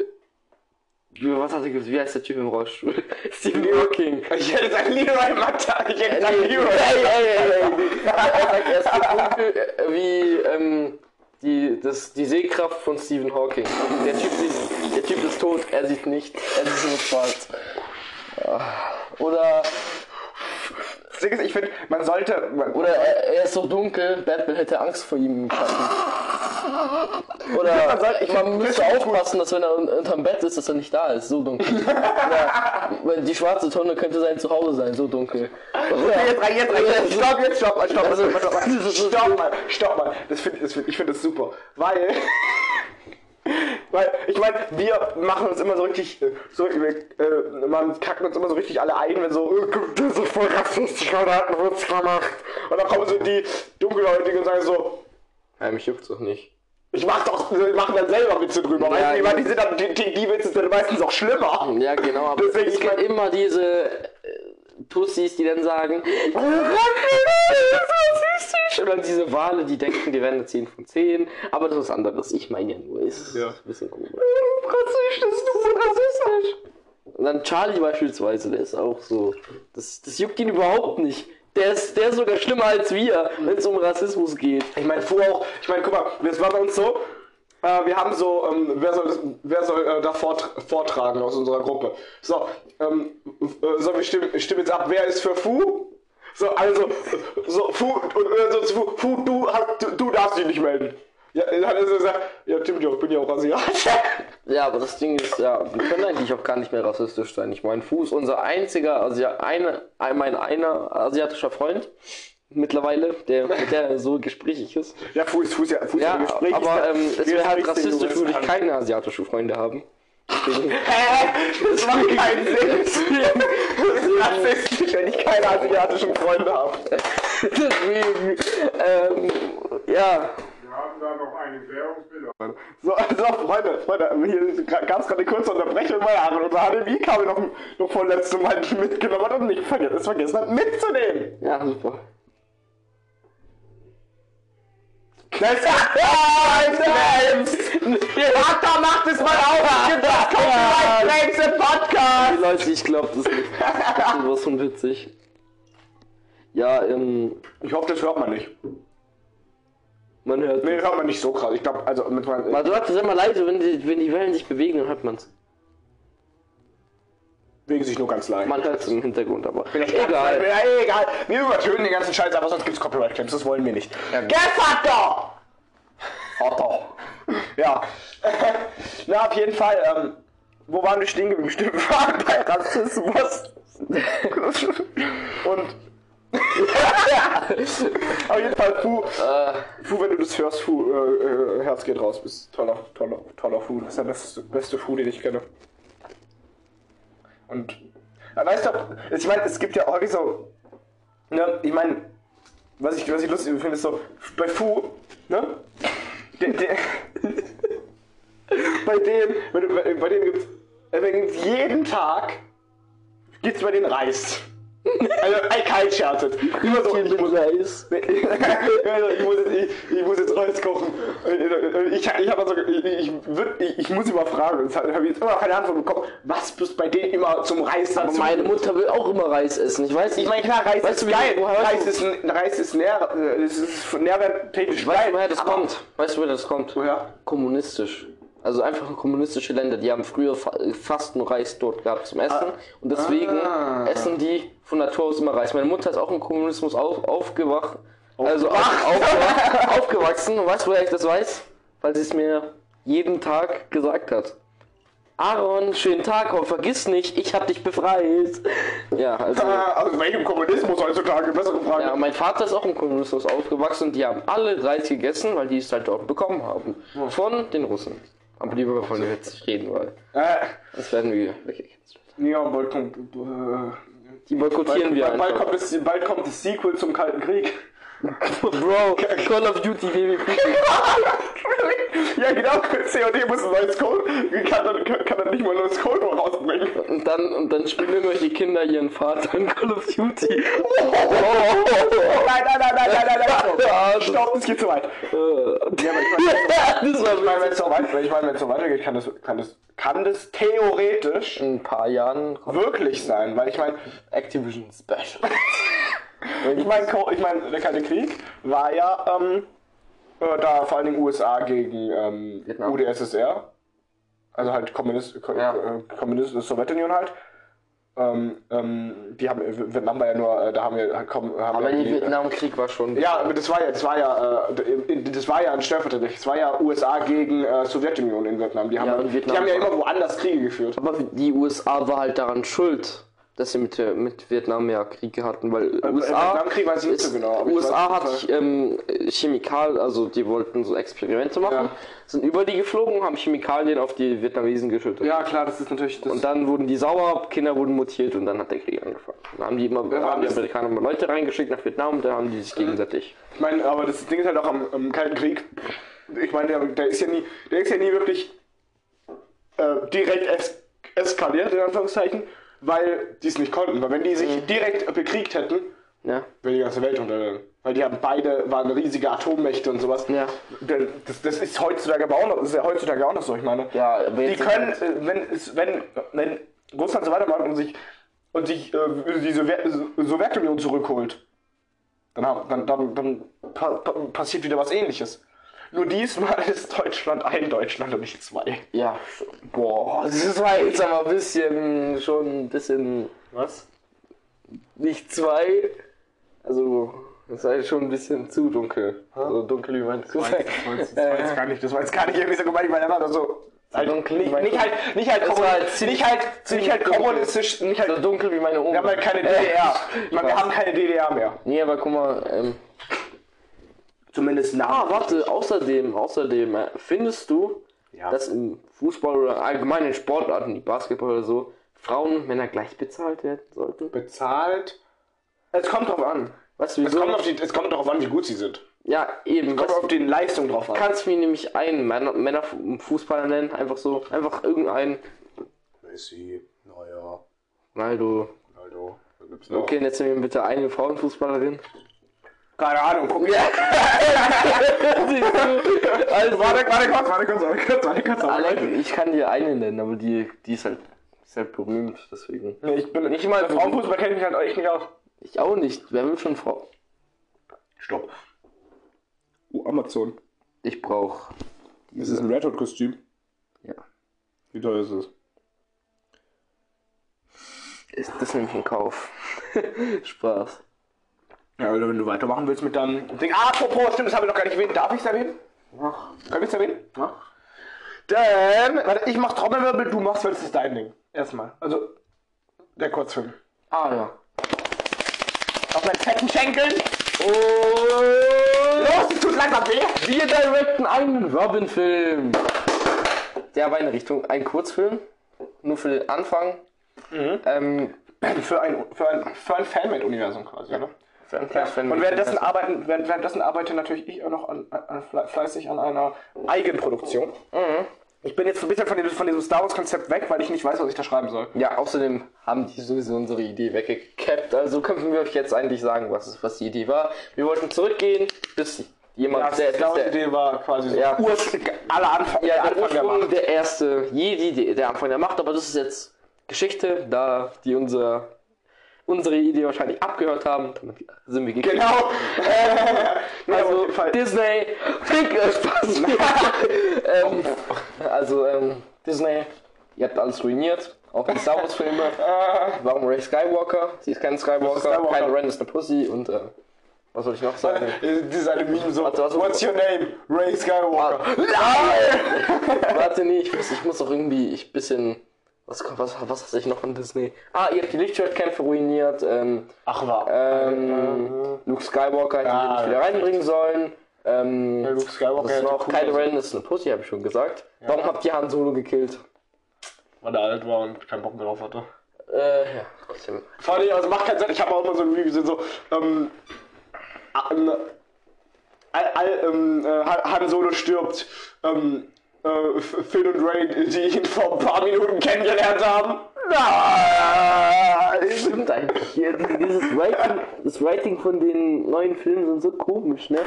wie was hat er gesagt, wie heißt der Typ im Rollstuhl? Stephen Hawking. Ich hätte gesagt, Leroy Matta, ich hätte gesagt, Ey, Leroy. ey, ey, ey, ey. Er sagt, er ist so dunkel äh, wie ähm, die, das, die Sehkraft von Stephen Hawking. Der typ, sieht, der typ ist tot, er sieht nicht, er sieht nur schwarz. Oder, Ding ist, Ich finde, man sollte. Man, oder er, er ist so dunkel, Batman hätte Angst vor ihm im Schatten. Oder Man soll- ich man müsste aufpassen, dass wenn er un- unterm Bett ist, dass er nicht da ist, so dunkel. Oder, die schwarze Tonne könnte sein Zuhause sein, so dunkel. Oder, Jetzt rein, jetzt rein, jetzt stopp, jetzt stopp mal, stopp mal, Also, stopp mal, das ist so stopp mal, stopp mal. Das find, das find, ich finde das super, weil, weil, ich meine, wir machen uns immer so richtig, äh, so, äh, man kacken uns immer so richtig alle ein, wenn so, äh, das ist voll rassistisch, oder hat einen Witz gemacht. Und dann kommen so die Dunkelhäutigen und sagen so, ja, mich juckt's doch nicht. ich mach doch, wir machen dann selber Witze drüber, Ja, weißt du, ich ja. die sind dann, die, die, die Witze sind meistens auch schlimmer. Ja, genau, aber Deswegen, es ich gibt mein- immer diese Tussis, die dann sagen, und dann diese Wale, die denken, die werden eine 10 von 10, aber das ist was anderes. Ich meine ja nur, ist Ja. ein bisschen komisch. Rassistisch, du bist rassistisch. Und dann Charlie beispielsweise, der ist auch so, das, das juckt ihn überhaupt nicht. Der ist, der ist sogar schlimmer als wir, wenn es um Rassismus geht. Ich meine, vor auch, ich meine, guck mal, das war bei uns so, äh, wir haben so, ähm, wer soll, das, wer soll äh, da vort, vortragen aus unserer Gruppe? So, ähm, äh, so, wir stimmen, stimmen jetzt ab, wer ist für Fu? So, also, so, Fu, und äh, so, Fu, du, hast- du, du darfst dich nicht melden. Ja, dann hat er gesagt, ja, stimmt ja, ich bin ja auch Asiat. Ja, aber das Ding ist, ja, wir können eigentlich auch gar nicht mehr rassistisch sein. Ich meine, Fu ist unser einziger, Asi eine, ein- mein einer asiatischer Freund mittlerweile, der mit der so gesprächig ist. Ja, Fu ist, Fu ist ja, Fu ist Ja, ein Gespräch. aber ähm, es wäre halt Gesprächsding, rassistisch, du würde ich keine asiatische Freunde haben. Deswegen, Hä? Das macht keinen Sinn. Das ist rassistisch, wenn ich keine asiatischen Freunde habe. deswegen ähm, ja, Wir haben da noch eine Klärungsbedarf. So, also Freunde, Freunde, hier gab es gerade eine kurze Unterbrechung, weil er unser HDMI-Kabel noch, noch von letztem Mal mitgenommen hat und nicht vergessen, es vergessen hat mitzunehmen. Ja, super. Das ist Copyright-Claims! Vater, macht es mal auf! Das Copyright-Claims im Podcast! Leute, ich glaube das nicht. Das ist was von witzig. Ja, ähm, Ich hoffe, das hört man nicht. man hört. Nee, hört man nicht so krass. Ich glaube, also mit meinem. Du hast es immer leise, wenn die, wenn die Wellen sich bewegen, dann hört man's. Bewegen sich nur ganz leicht. Man hört es im Hintergrund, aber Vielleicht egal. Ja, egal. Wir übertönen den ganzen Scheiß, aber sonst gibt's Copyright-Claims. Das wollen wir nicht. Ja, Vater! Vater. Ja. Na, auf jeden Fall. Ähm, wo waren wir stehen geblieben? Stimmt, wir waren bei Rassismus. Und. auf jeden Fall, Fu, Fu, wenn du das hörst, Fu, äh, äh, Herz geht raus. Bist toller, toller, toller Fu. Das ist der beste, beste Fu, den ich kenne. Und weißt du, ich meine, es gibt ja häufig so, ne, ich meine, was ich, was ich lustig finde, ist so, bei Fu, ne, der, der, bei dem, bei, bei, dem äh, gibt's jeden Tag, gibt's bei den Reis. Also, ein kein scherzet. Immer so, ich muss, Reis. ich, muss jetzt, ich, ich muss jetzt Reis kochen. Ich, ich, habe also, ich, ich, würd- ich, ich muss immer fragen, das habe ich jetzt immer noch keine Antwort bekommen, was bist bei denen immer zum Reis Aber dazu? meine Mutter will auch immer Reis essen. Ich weiß nicht. Ich meine, klar, Reis Weißt ist du, geil. weißt Reis du- ist, Reis ist, nähr, äh, ist nährwerttechnisch Weißt geil. du, woher das aber- kommt? Weißt du, woher das kommt? Woher? Kommunistisch. Also einfach kommunistische Länder, die haben früher fa fast nur Reis dort gehabt zum Essen und deswegen Ah. essen die von Natur aus immer Reis. Meine Mutter ist auch im Kommunismus auf, aufgewacht, also auf, aufgewacht, aufgewachsen und weißt du, woher ich das weiß? Weil sie es mir jeden Tag gesagt hat. Aaron, schönen Tag, aber vergiss nicht, ich hab dich befreit. Ja, also. Ah, Aus welchem Kommunismus heutzutage? Bessere Frage. Ja, mein Vater ist auch im Kommunismus aufgewachsen und die haben alle Reis gegessen, weil die es halt dort bekommen haben. Von den Russen. Aber lieber denen jetzt nicht reden, weil Äh, das werden wir weggecancelt. ja, bald kommt, äh, Die boykottieren bald, wir bald, bald, einfach. kommt das, bald kommt das Sequel zum Kalten Krieg. Bro, Call of Duty WWP. ja, genau. COD muss ein neues Code. Kann dann, kann dann nicht mal ein neues Code rausbringen. Und dann, und dann spielen irgendwelche Kinder ihren Vater in Call of Duty. Nein, nein, nein, nein, nein, nein, nein. Stopp, das geht zu weit. Ja, aber ich meine, wenn es so weitergeht, kann das, kann das, kann das theoretisch in ein paar Jahren wirklich sein, weil ich meine, Activision Special. ich meine, ich meine, der Kalte Krieg war ja ähm, äh, da vor allen Dingen USA gegen ähm. UdSSR, also halt Kommunist, Ko Ja. äh, Kommunist Sowjetunion halt. Ähm, ähm, die haben Vietnam war ja nur, äh, da haben wir haben, haben Aber ja der Vietnamkrieg war schon. Ja, aber das war ja, das war ja, äh, das war ja ein Stellvertreter. Das war ja USA gegen äh, Sowjetunion in Vietnam. Die haben, Ja, Vietnam die haben ja immer woanders Kriege geführt. Aber die USA war halt daran schuld, dass sie mit, der- mit Vietnam ja Kriege hatten, weil USA, Vietnamkrieg weiß ich nicht so genau, USA hat ähm, Chemikal, also die wollten so Experimente machen, Ja. sind über die geflogen und haben Chemikalien auf die Vietnamesen geschüttet. Ja, klar, das ist natürlich. Das Und dann wurden die sauer, Kinder wurden mutiert und dann hat der Krieg angefangen. Dann haben die immer Ja, haben die Amerikaner mal Leute reingeschickt nach Vietnam und da haben die sich gegenseitig. ich meine, aber das Ding ist halt auch am, am Kalten Krieg. Ich meine, der, der ist ja nie, der ist ja nie wirklich äh, direkt es, eskaliert in Anführungszeichen, weil die es nicht konnten. Weil wenn die sich direkt bekriegt hätten, Ja. wäre die ganze Welt untergegangen. Weil die haben beide waren riesige Atommächte und sowas. Ja. Das, das ist heutzutage aber auch noch, ist ja heutzutage auch noch so, ich meine. Ja, Die können, äh, wenn, wenn, wenn Russland so weitermacht und sich, und sich äh, die Sowjet, Sowjetunion zurückholt, dann, dann, dann, dann pa pa passiert wieder was ähnliches. Nur diesmal ist Deutschland ein Deutschland und nicht zwei. Ja, boah, das war jetzt aber ein bisschen, schon ein bisschen, Was? nicht zwei, also, das war jetzt schon ein bisschen zu dunkel. So dunkel wie mein Das war jetzt gar nicht, das war jetzt gar nicht irgendwie so gemeint, ich meine einfach so. Halt, dunkel, nicht, mein- nicht halt, nicht halt, kommuni- halt ziemlich- nicht halt, nicht halt kommunistisch, nicht halt, So dunkel wie meine Oma. wir haben halt keine DDR. Meine, wir haben keine DDR mehr. Nee, aber guck mal, ähm, Zumindest nah. ah, warte, außerdem, außerdem, äh, findest du, Ja. dass im Fußball oder allgemein in Sportarten, wie Basketball oder so, Frauen und Männer gleich bezahlt werden sollten? bezahlt. Es kommt drauf an. Weißt du, Es wieso? kommt, auf die, es kommt darauf an, wie gut sie sind. Ja, eben. Kommt Was, auf die Leistung drauf an. kannst du mir nämlich einen Männer, Männerfußballer nennen? Einfach so. Einfach irgendeinen. Messi, Neuer, Ronaldo. Ronaldo. Okay, jetzt nehmen wir bitte eine Frauenfußballerin. Keine Ahnung, guck ja. also, Warte, warte kurz, warte kurz, warte kurz, warte kurz. Kurz. ich kann dir eine nennen, aber die, die ist halt, ist halt berühmt, deswegen. Nee, ich bin Nicht mal Frauenfußball kenne ich mich halt echt nicht aus. Ich auch nicht. Wer will schon Frau? Stopp. Uh, Amazon. Ich brauch. Ist es ein Red Hot Kostüm? Ja. Wie teuer ist es? Ist das nämlich ein Kauf? Spaß. Ja, also wenn du weitermachen willst mit deinem Ding. Ah, apropos, stimmt, das habe ich noch gar nicht erwähnt. Darf ich es erwähnen? Ach, Kann ich es erwähnen? Ja. Denn, warte, ich mach Trommelwirbel, du machst, weil es ist dein Ding. Erstmal. Also, der Kurzfilm. Ah ja. Auf meinen fetten Schenkeln. Und Los, es tut langsam weh. wir directen einen Robin-Film. Der war in Richtung ein Kurzfilm. Nur für den Anfang. Ähm, Für ein, für ein, für ein Fanmade-Universum quasi, ne? Für Fan- Und währenddessen arbeiten, während- währenddessen arbeite natürlich ich auch noch an, an, fle- fleißig an einer Eigenproduktion. Ich bin jetzt ein bisschen von diesem, von diesem Star Wars-Konzept weg, weil ich nicht weiß, was ich da schreiben soll. Ja, außerdem haben die sowieso unsere Idee weggekappt. Also können wir euch jetzt eigentlich sagen, was, was die Idee war. Wir wollten zurückgehen, bis jemand, Ja, der, der, Wars-Idee war quasi so Ja. Aller Anfang, ja, der Anfang der Ursprung, Macht. der erste Jedi, der, der Anfang der Macht, aber das ist jetzt Geschichte, da die unser, unsere Idee wahrscheinlich abgehört haben. Damit sind wir gekickt. Genau. Also. Disney, Fick, äh, Spaß. ähm, also ähm, Disney, ihr habt alles ruiniert, auch die Star Wars Filme. Warum Ray Skywalker? Sie ist kein Skywalker, Skywalker. kein Ren ist eine Pussy und äh, was soll ich noch sagen? Dieses eine Meme so, Warte, warte, what's your name? Ray Skywalker. Warte, nee, ich muss, ich muss doch irgendwie ich bisschen. Was, was, was hatte ich noch von Disney? Ah, ihr habt die Lichtschwertkämpfe ruiniert. Ähm, Ach, war. ähm, Luke Skywalker hätte Ja, ich nicht wieder ja. reinbringen sollen. Ähm, Luke Skywalker das ist noch cool Kylo Ren ist eine Pussy, habe ich schon gesagt. Warum habt ihr Han Solo gekillt? weil er alt war und keinen Bock mehr drauf hatte. Äh, ja, trotzdem. Vor allem, also macht keinen Sinn. Ich habe auch mal so ein Review gesehen, so, ähm, all, all, ähm, äh, Han Solo stirbt, ähm, äh, Finn und Ray, die ihn vor ein paar Minuten kennengelernt haben. Nein! Stimmt eigentlich. Dieses Writing, das Writing von den neuen Filmen sind so komisch, ne?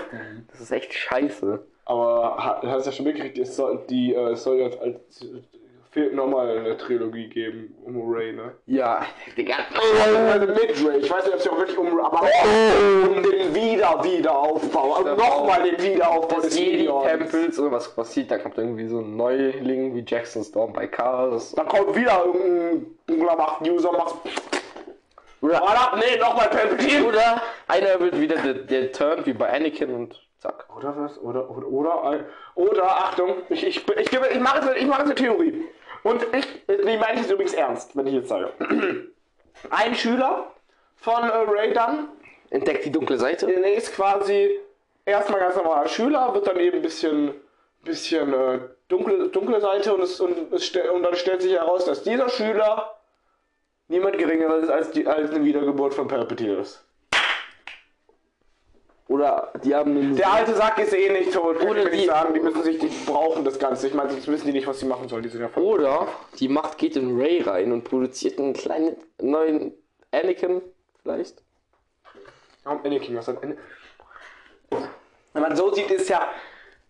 Das ist echt scheiße. Aber du hast ja schon mitgekriegt, es soll, die, äh, soll ja als, fehlt nochmal eine Trilogie geben um Ray, ne? Ja, Digga. Also mit Ray, ich weiß nicht, ob es ja auch wirklich um, aber auch um den Wieder Wiederaufbau, also nochmal den Wiederaufbau des. Jedi-Tempels oder was passiert, da kommt irgendwie so ein Neuling wie Jackson Storm bei Chaos. Dann kommt wieder irgendein dunkler Macht-User, macht. Oder ab, nee, nochmal Palpatine. Oder einer wird wieder der, der Turn wie bei Anakin und zack. Oder was? Oder, oder, oder, oder, Achtung, ich, ich, ich, ich mache jetzt, ich mache jetzt eine Theorie. Und ich, die meine ich übrigens ernst, wenn ich jetzt sage. Ein Schüler von äh, Ray Dunn Entdeckt die dunkle Seite. Der ist quasi erstmal ganz normaler Schüler, wird dann eben ein bisschen, bisschen äh, dunkle, dunkle Seite und, es, und, es, und dann stellt sich heraus, dass dieser Schüler niemand geringeres ist als, die, als eine Wiedergeburt von ist. Oder die haben einen Der alte Sack ist eh nicht tot, kann Oder ich nicht sagen, die müssen sich, die brauchen das Ganze. Ich meine, sonst wissen die nicht, was sie machen sollen, die sind ja voll. Oder die Macht geht in Ray rein und produziert einen kleinen neuen Anakin vielleicht. Warum Anakin? Was hat Anakin? Wenn man so sieht, ist ja,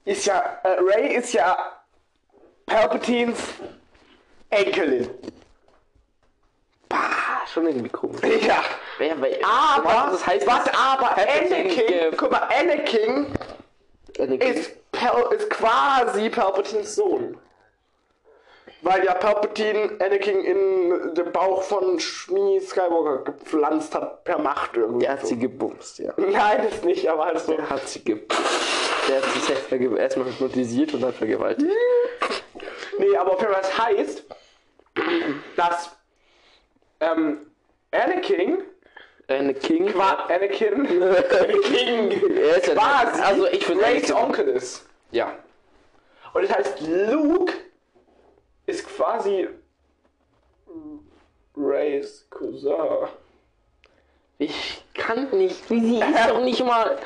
ist ja, äh, Ray ist ja Palpatines Enkelin. Ah, schon irgendwie komisch. Ja. Wer, wer, Aber, das heißt, was aber Anakin, guck mal, Anakin Anakin ist, Pal ist quasi Palpatines Sohn. Weil ja Palpatine Anakin in den Bauch von Shmi Skywalker gepflanzt hat per Macht irgendwie. der hat sie gebumst, ja. Nein, das nicht, aber halt so. Der hat sie ge Der hat sich erst verge- erstmal hypnotisiert und dann vergewaltigt. Nee, aber auf jeden Fall, das heißt, dass ähm, Anakin, Anakin. qua Anakin, Anakin Er ist ja- quasi also ich finde Rays Onkel ist. Ja. Und das heißt, Luke ist quasi Rays Cousin. Ich kann nicht. Wie sie ist doch nicht mal.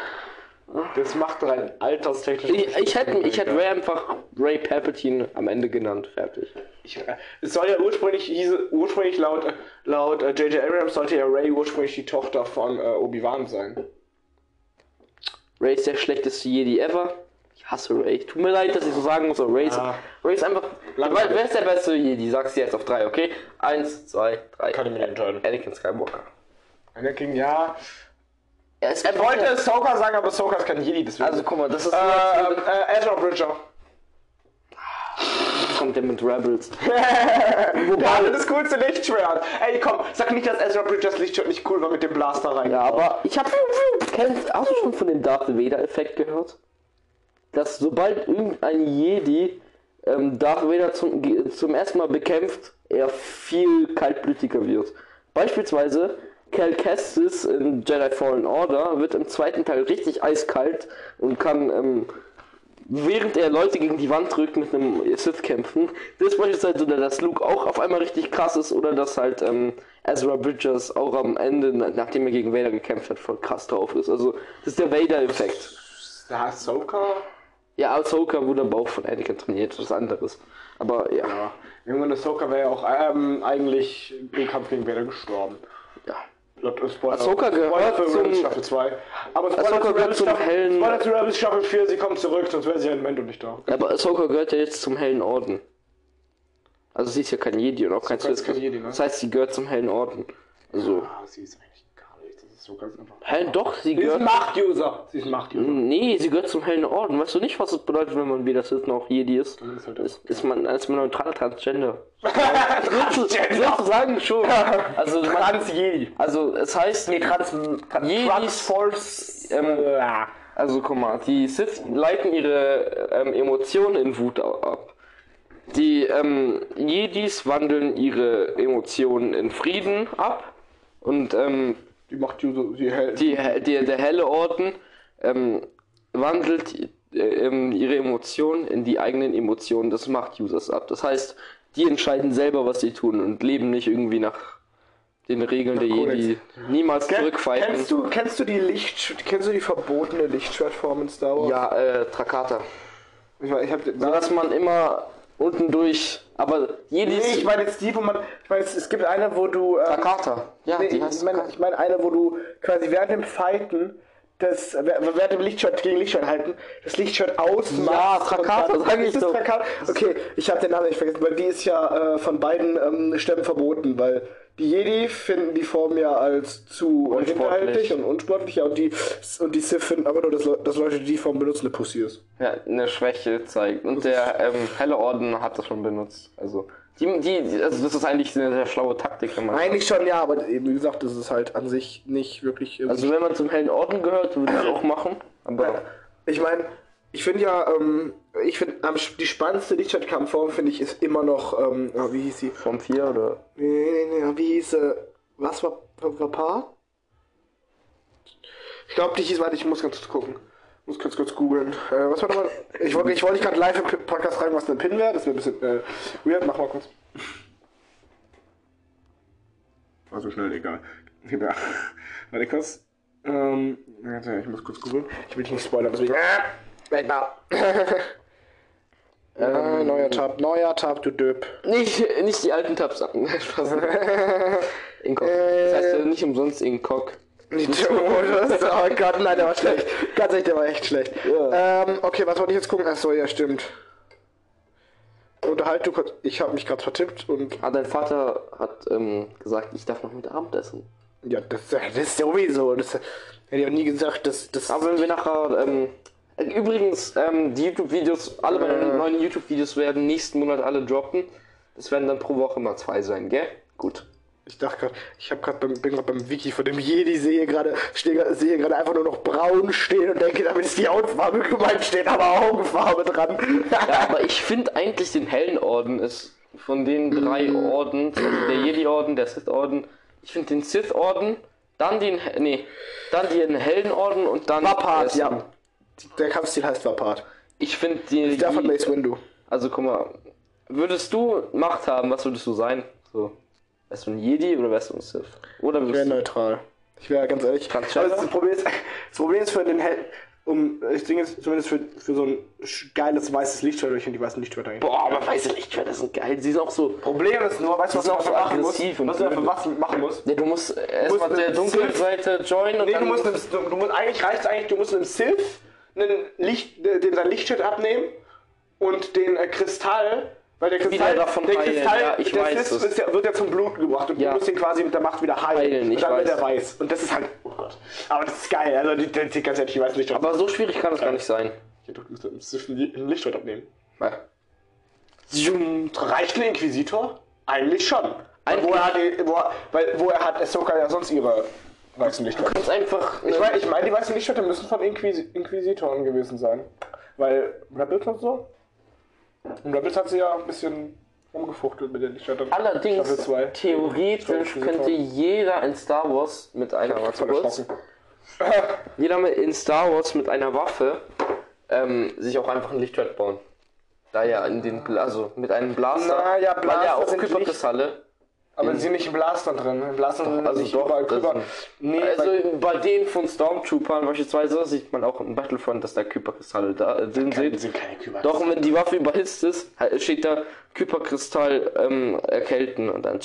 Das macht rein alterstechnisch. Ich, ich hätte ich hätte Ray einfach Ray Palpatine am Ende genannt. Fertig. Ich, äh, es soll ja ursprünglich, hieße, ursprünglich laut äh, laut äh, J.J. Abrams sollte ja Ray ursprünglich die Tochter von äh, Obi-Wan sein. Ray ist der schlechteste Jedi ever. Ich hasse Ray. Tut mir leid, dass ich so sagen muss, aber Ray ist, Ja. Ray ist einfach. Langweilig. Wer ist der beste Jedi? Sag's dir jetzt auf drei, okay? Eins, zwei, drei. Kann ich mir entscheiden. Anakin Skywalker. Anakin, ja. Er ist Er wollte Ahsoka sagen, aber Ahsoka ist kein Jedi, deswegen. Also guck mal, das ist äh, ähm, äh, Ezra Bridger. kommt der mit Rebels. Der hatte das coolste Lichtschwert. Ey, komm, sag nicht, dass Ezra Bridgers Lichtschwert nicht cool war mit dem Blaster rein. Ja, aber ich hab. Kennst, hast du schon von dem Darth Vader-Effekt gehört? Dass sobald irgendein Jedi ähm, Darth Vader zum, zum ersten Mal bekämpft, er viel kaltblütiger wird. Beispielsweise Cal Kestis in Jedi Fallen Order wird im zweiten Teil richtig eiskalt und kann ähm, während er Leute gegen die Wand drückt mit einem Sith kämpfen. Das ist beispielsweise, oder dass Luke auch auf einmal richtig krass ist oder dass halt ähm, Ezra Bridgers auch am Ende, na- nachdem er gegen Vader gekämpft hat, voll krass drauf ist. Also das ist der Vader-Effekt. Der Ahsoka? Ja, Ahsoka wurde am Bauch von Anakin trainiert, das ist anderes. Aber ja, Ja. Irgendwann Ahsoka wäre ja auch ähm, eigentlich im Kampf gegen Vader gestorben. Ja. Spoiler, Ahsoka gehört Spoiler zum- Rebels Staffel 2. Aber Spoiler Ahsoka gehört zum Staffel, hellen- Spoiler zu Rebels Staffel 4, sie kommt zurück, sonst wäre sie ein Mendo nicht da. Aber Ahsoka gehört ja jetzt zum hellen Orden. Also sie ist ja kein Jedi und auch kein Sith. ne? Das heißt, sie gehört zum hellen Orden. Also, Ah, sie ist eigentlich gar nichts. Das ist so ganz einfach. hell doch, sie Sie ist gehört Macht-User. Sie ist Macht-User. Nee, sie gehört zum hellen Orden. Weißt du nicht, was es bedeutet, wenn man weder Sith noch Jedi ist? ist halt ist, ist man als man neutraler Transgender. Sozusagen schon. Also, man, Trans-Jedi. also es heißt, Nee, Trans... Jedis- Trans-Force... ähm, äh, also guck mal, die Sith leiten ihre ähm, Emotionen in Wut ab. Die ähm, Jedis wandeln ihre Emotionen in Frieden ab. Und ähm, die Macht-User... Sie hält... die, die, der helle Orden ähm, wandelt äh, ähm, ihre Emotionen in die eigenen Emotionen des Macht-Users ab. Das heißt, die entscheiden selber, was sie tun und leben nicht irgendwie nach den Regeln der Kodex. Jedi. Niemals zurückfighten. Kennst du, kennst du die Licht... Kennst du die verbotene Lichtschwertform in Star Wars? Ja, äh, Trakata. Ich, ich hab... So dass man immer unten durch. Aber Jedis. Nee, ich meine jetzt die, wo man... Ich meine, es, es gibt eine, wo du... Ähm, Trakata. Ja, nee, die ich heißt meine ich mein eine, wo du quasi während dem Fighten das, während dem Lichtschwert gegen Lichtschwert halten, das Lichtschwert ausmachst. Ja, Trakata, sag ich doch. Trakata? Okay, ich habe den Namen nicht vergessen, weil die ist ja äh, von beiden ähm, Stämmen verboten, weil die Jedi finden die Form ja als zu hinterhältig und unsportlich, ja, und die, und die Sith finden aber nur, dass, dass Leute, die die Form benutzen, eine Pussy ist. ja, eine Schwäche zeigt. Und der ähm, helle Orden hat das schon benutzt. Also, die, die, also das ist eigentlich eine sehr schlaue Taktik, wenn man. Eigentlich schon, ja, aber eben, wie gesagt, das ist halt an sich nicht wirklich... Also, wenn man zum hellen Orden gehört, würde ich das auch machen. Aber. Ich meine, ich finde ja, ähm, ich finde, die spannendste Lichtschwertkampfform, finde ich, ist immer noch, ähm, oh, wie hieß sie? Vom 4 oder? Nee, nee, nee, wie hieß sie? Was war, war, Paar? Ich glaube, die hieß, warte, ich muss ganz kurz gucken. Muss ganz kurz googeln. Äh, was war nochmal? Ich wollte ich nicht gerade live im Podcast fragen, was ein Pin wäre. Das wäre ein bisschen äh, weird. Mach mal kurz. War so schnell, egal. Ja. Warte kurz. Ähm, ich muss kurz googeln. Ich will dich nicht spoilern, deswegen. Äh, da. äh, neuer Tab, neuer Tab, du Döp. Nicht, nicht die alten Tabs an. Spaß. Inkok. Das heißt ja nicht umsonst Inkok. Nicht Modus. Oh Gott, nein, der war schlecht. Ganz ehrlich, der war echt schlecht. Ähm, okay, was wollte ich jetzt gucken? Achso, ja, stimmt. Unterhalt du kurz. Ich habe mich gerade vertippt und. Ah, dein Vater hat ähm, gesagt, ich darf noch mit Abendessen. Ja, das, das ist sowieso. Das hätte ich auch nie gesagt, dass das. Aber wenn wir nachher, ähm, übrigens, ähm, die YouTube-Videos, alle meine neuen YouTube-Videos werden nächsten Monat alle droppen. Das werden dann pro Woche mal zwei sein, gell? Gut. Ich dachte gerade, ich habe gerade beim, bin gerade beim Wiki von dem Jedi, sehe gerade, sehe gerade einfach nur noch braun stehen und denke, damit ist die Hautfarbe gemeint, steht aber Augenfarbe dran. Ja, aber ich finde eigentlich den hellen Orden ist von den drei Orden, also der Jedi-Orden, der Sith-Orden, ich finde den Sith-Orden, dann den, nee, dann den hellen Orden und dann den- ja. Der Kampfstil heißt Vapat. Ich finde die, Der von die Mace Windu. also guck mal, würdest du Macht haben, was würdest du sein? So, wärst du ein Jedi oder wärst du ein Sith? Oder Ich wäre neutral. Ich wäre ganz ehrlich. Transgender? Aber das, Problem ist, das Problem ist für den Held. um, ich Ding ist zumindest für, für so ein geiles weißes Lichtschwert, weil ich finde die weißen Lichtschwerter. Boah, aber weiße Lichtschwerter sind geil. Sie sind auch so. Problem ist nur, weißt du, was du sind auch so dafür machen musst? Was du dafür machen, machen musst? Ja, du musst erstmal der dunklen Seite joinen und Nee, dann. du musst, einem, du, du musst eigentlich reicht eigentlich, du musst einem Sylph einen Licht, dem sein Lichtschwert abnehmen und den äh, Kristall, weil der Kristall, der heilen, Kristall, ja, ich der weiß das. ist ja, wird ja zum Bluten gebracht und Ja. du musst ihn quasi mit der Macht wieder heilen. Heilen, und ich dann wird weiß. er weiß. Und das ist halt, oh Gott. Aber das ist geil, also die, die, die ganz ehrlich, ich weiß nicht. aber so schwierig kann das gar nicht sein. Ja, du musst ein Lichtschwert abnehmen. Ja. Zoom. Reicht ein Inquisitor? Eigentlich schon. Weil wo Eigentlich- er hat, die- wo, er- weil, wo er hat Ahsoka ja sonst ihre weißen Du Lichtschwerter. kannst einfach. Ich meine, ich mein, die weißen Lichtschwerter müssen von Inquisi Inquisitoren gewesen sein. Weil Rebels und so. Und Rebels hat sie ja ein bisschen rumgefuchtelt mit den Lichtschwertern. Allerdings, theoretisch könnte jeder in Star Wars mit einer bin kurz, jeder in Star Wars mit einer Waffe ähm, sich auch einfach ein Lichtschwert bauen. Da ja in den, also mit einem Blaster, Na ja, weil Blaster ja auch Kyberkristalle. Aber sie sind nicht im Blaster drin. Im Blaster sind also nicht doch, überall Nee, Also weil- bei denen von Stormtroopern beispielsweise sieht man auch im Battlefront, dass da Kyberkristalle da äh, drin sind. sind keine Küber. Doch, wenn die Waffe überhitzt ist, steht da Kyberkristall ähm, erkälten und dann.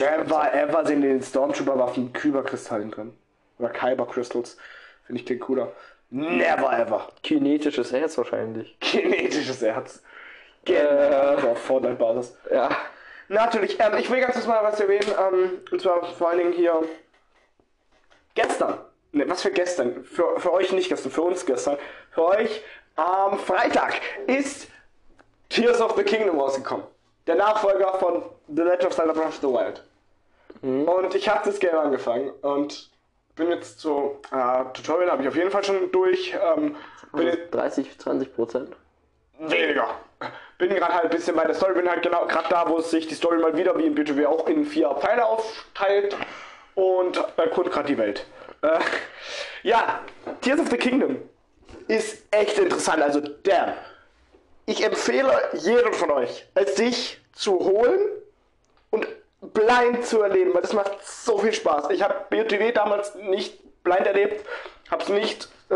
Never ever sind in den Stormtrooper-Waffen Kyberkristallen drin. Oder Kyber Crystals. Finde ich klingt cooler. Never ever. Kinetisches Herz wahrscheinlich. Kinetisches Erz. Äh. Genau. Auf Fortnite-Basis. Ja. Natürlich, ähm, ich will ganz kurz mal was erwähnen, ähm, und zwar vor allen Dingen hier gestern. Ne, was für gestern? Für, für euch nicht gestern, für uns gestern. Für euch am Freitag ist Tears of the Kingdom rausgekommen. Der Nachfolger von The Legend of Zelda Breath of the Wild. Und ich habe das Game angefangen und bin jetzt so, äh, Tutorial habe ich auf jeden Fall schon durch. Ähm, jetzt 30, 20 Prozent. Weniger. Bin gerade halt ein bisschen bei der Story, bin halt genau gerade da, wo es sich die Story mal wieder wie in BGW auch in vier Teile aufteilt und erkundet gerade die Welt. Äh, ja, Tears of the Kingdom ist echt interessant. Also, der. Ich empfehle jedem von euch, es sich zu holen und blind zu erleben, weil das macht so viel Spaß. Ich habe BOTW damals nicht blind erlebt, hab's nicht äh,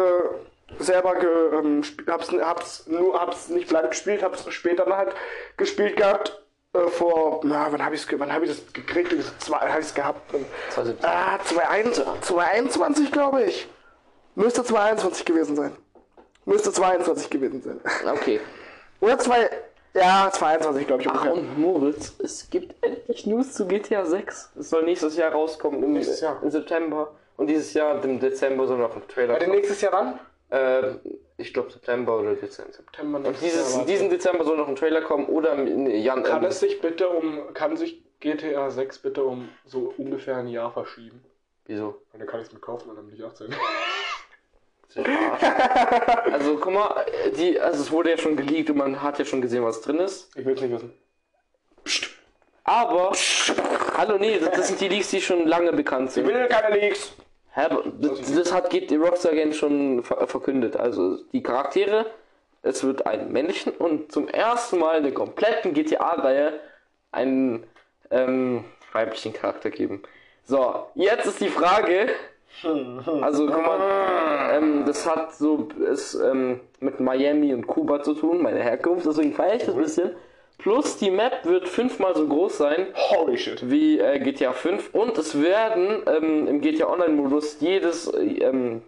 selber ge, ähm, hab's, hab's nur hab's nicht blind gespielt, hab's später dann halt gespielt gehabt. Äh, vor, na, wann habe ich wann habe ich das gekriegt? Zwei, habe ich es gehabt? 2017. Ah, 2021, 2021 glaube ich. Müsste 2021 gewesen sein. Müsste 22 gewesen sein. Okay. Oder zwei, ja, 22 glaube ich Ach ungefähr. und Moritz, es gibt endlich News zu GTA 6. Es soll nächstes Jahr rauskommen im, Nächstes Jahr. im September. Und dieses Jahr, im Dezember, soll noch ein Trailer kommen. nächstes Jahr wann? Äh, ich glaube September oder Dezember. September Und dieses, Jahr, diesen Dezember soll noch ein Trailer kommen oder im Jan. Kann es sich bitte um, kann sich GTA 6 bitte um so ungefähr ein Jahr verschieben? Wieso? Und dann kann ich es mir kaufen und dann bin ich 18. Also guck mal, die, also es wurde ja schon geleakt und man hat ja schon gesehen, was drin ist. Ich will es nicht wissen. Aber, hallo, nee, das, das sind die Leaks, die schon lange bekannt Ich sind. will keine Leaks. Das, das hat die Rockstar Games schon ver verkündet. Also die Charaktere, es wird einen männlichen und zum ersten Mal in der kompletten GTA-Reihe einen ähm, weiblichen Charakter geben. So, jetzt ist die Frage. Also guck mal, ähm, das hat so ist, ähm, mit Miami und Kuba zu tun, meine Herkunft, deswegen feiere ich das ein bisschen. Plus die Map wird fünfmal so groß sein Holy shit. wie äh, GTA 5 und es werden ähm, im GTA Online Modus jedes äh, ähm,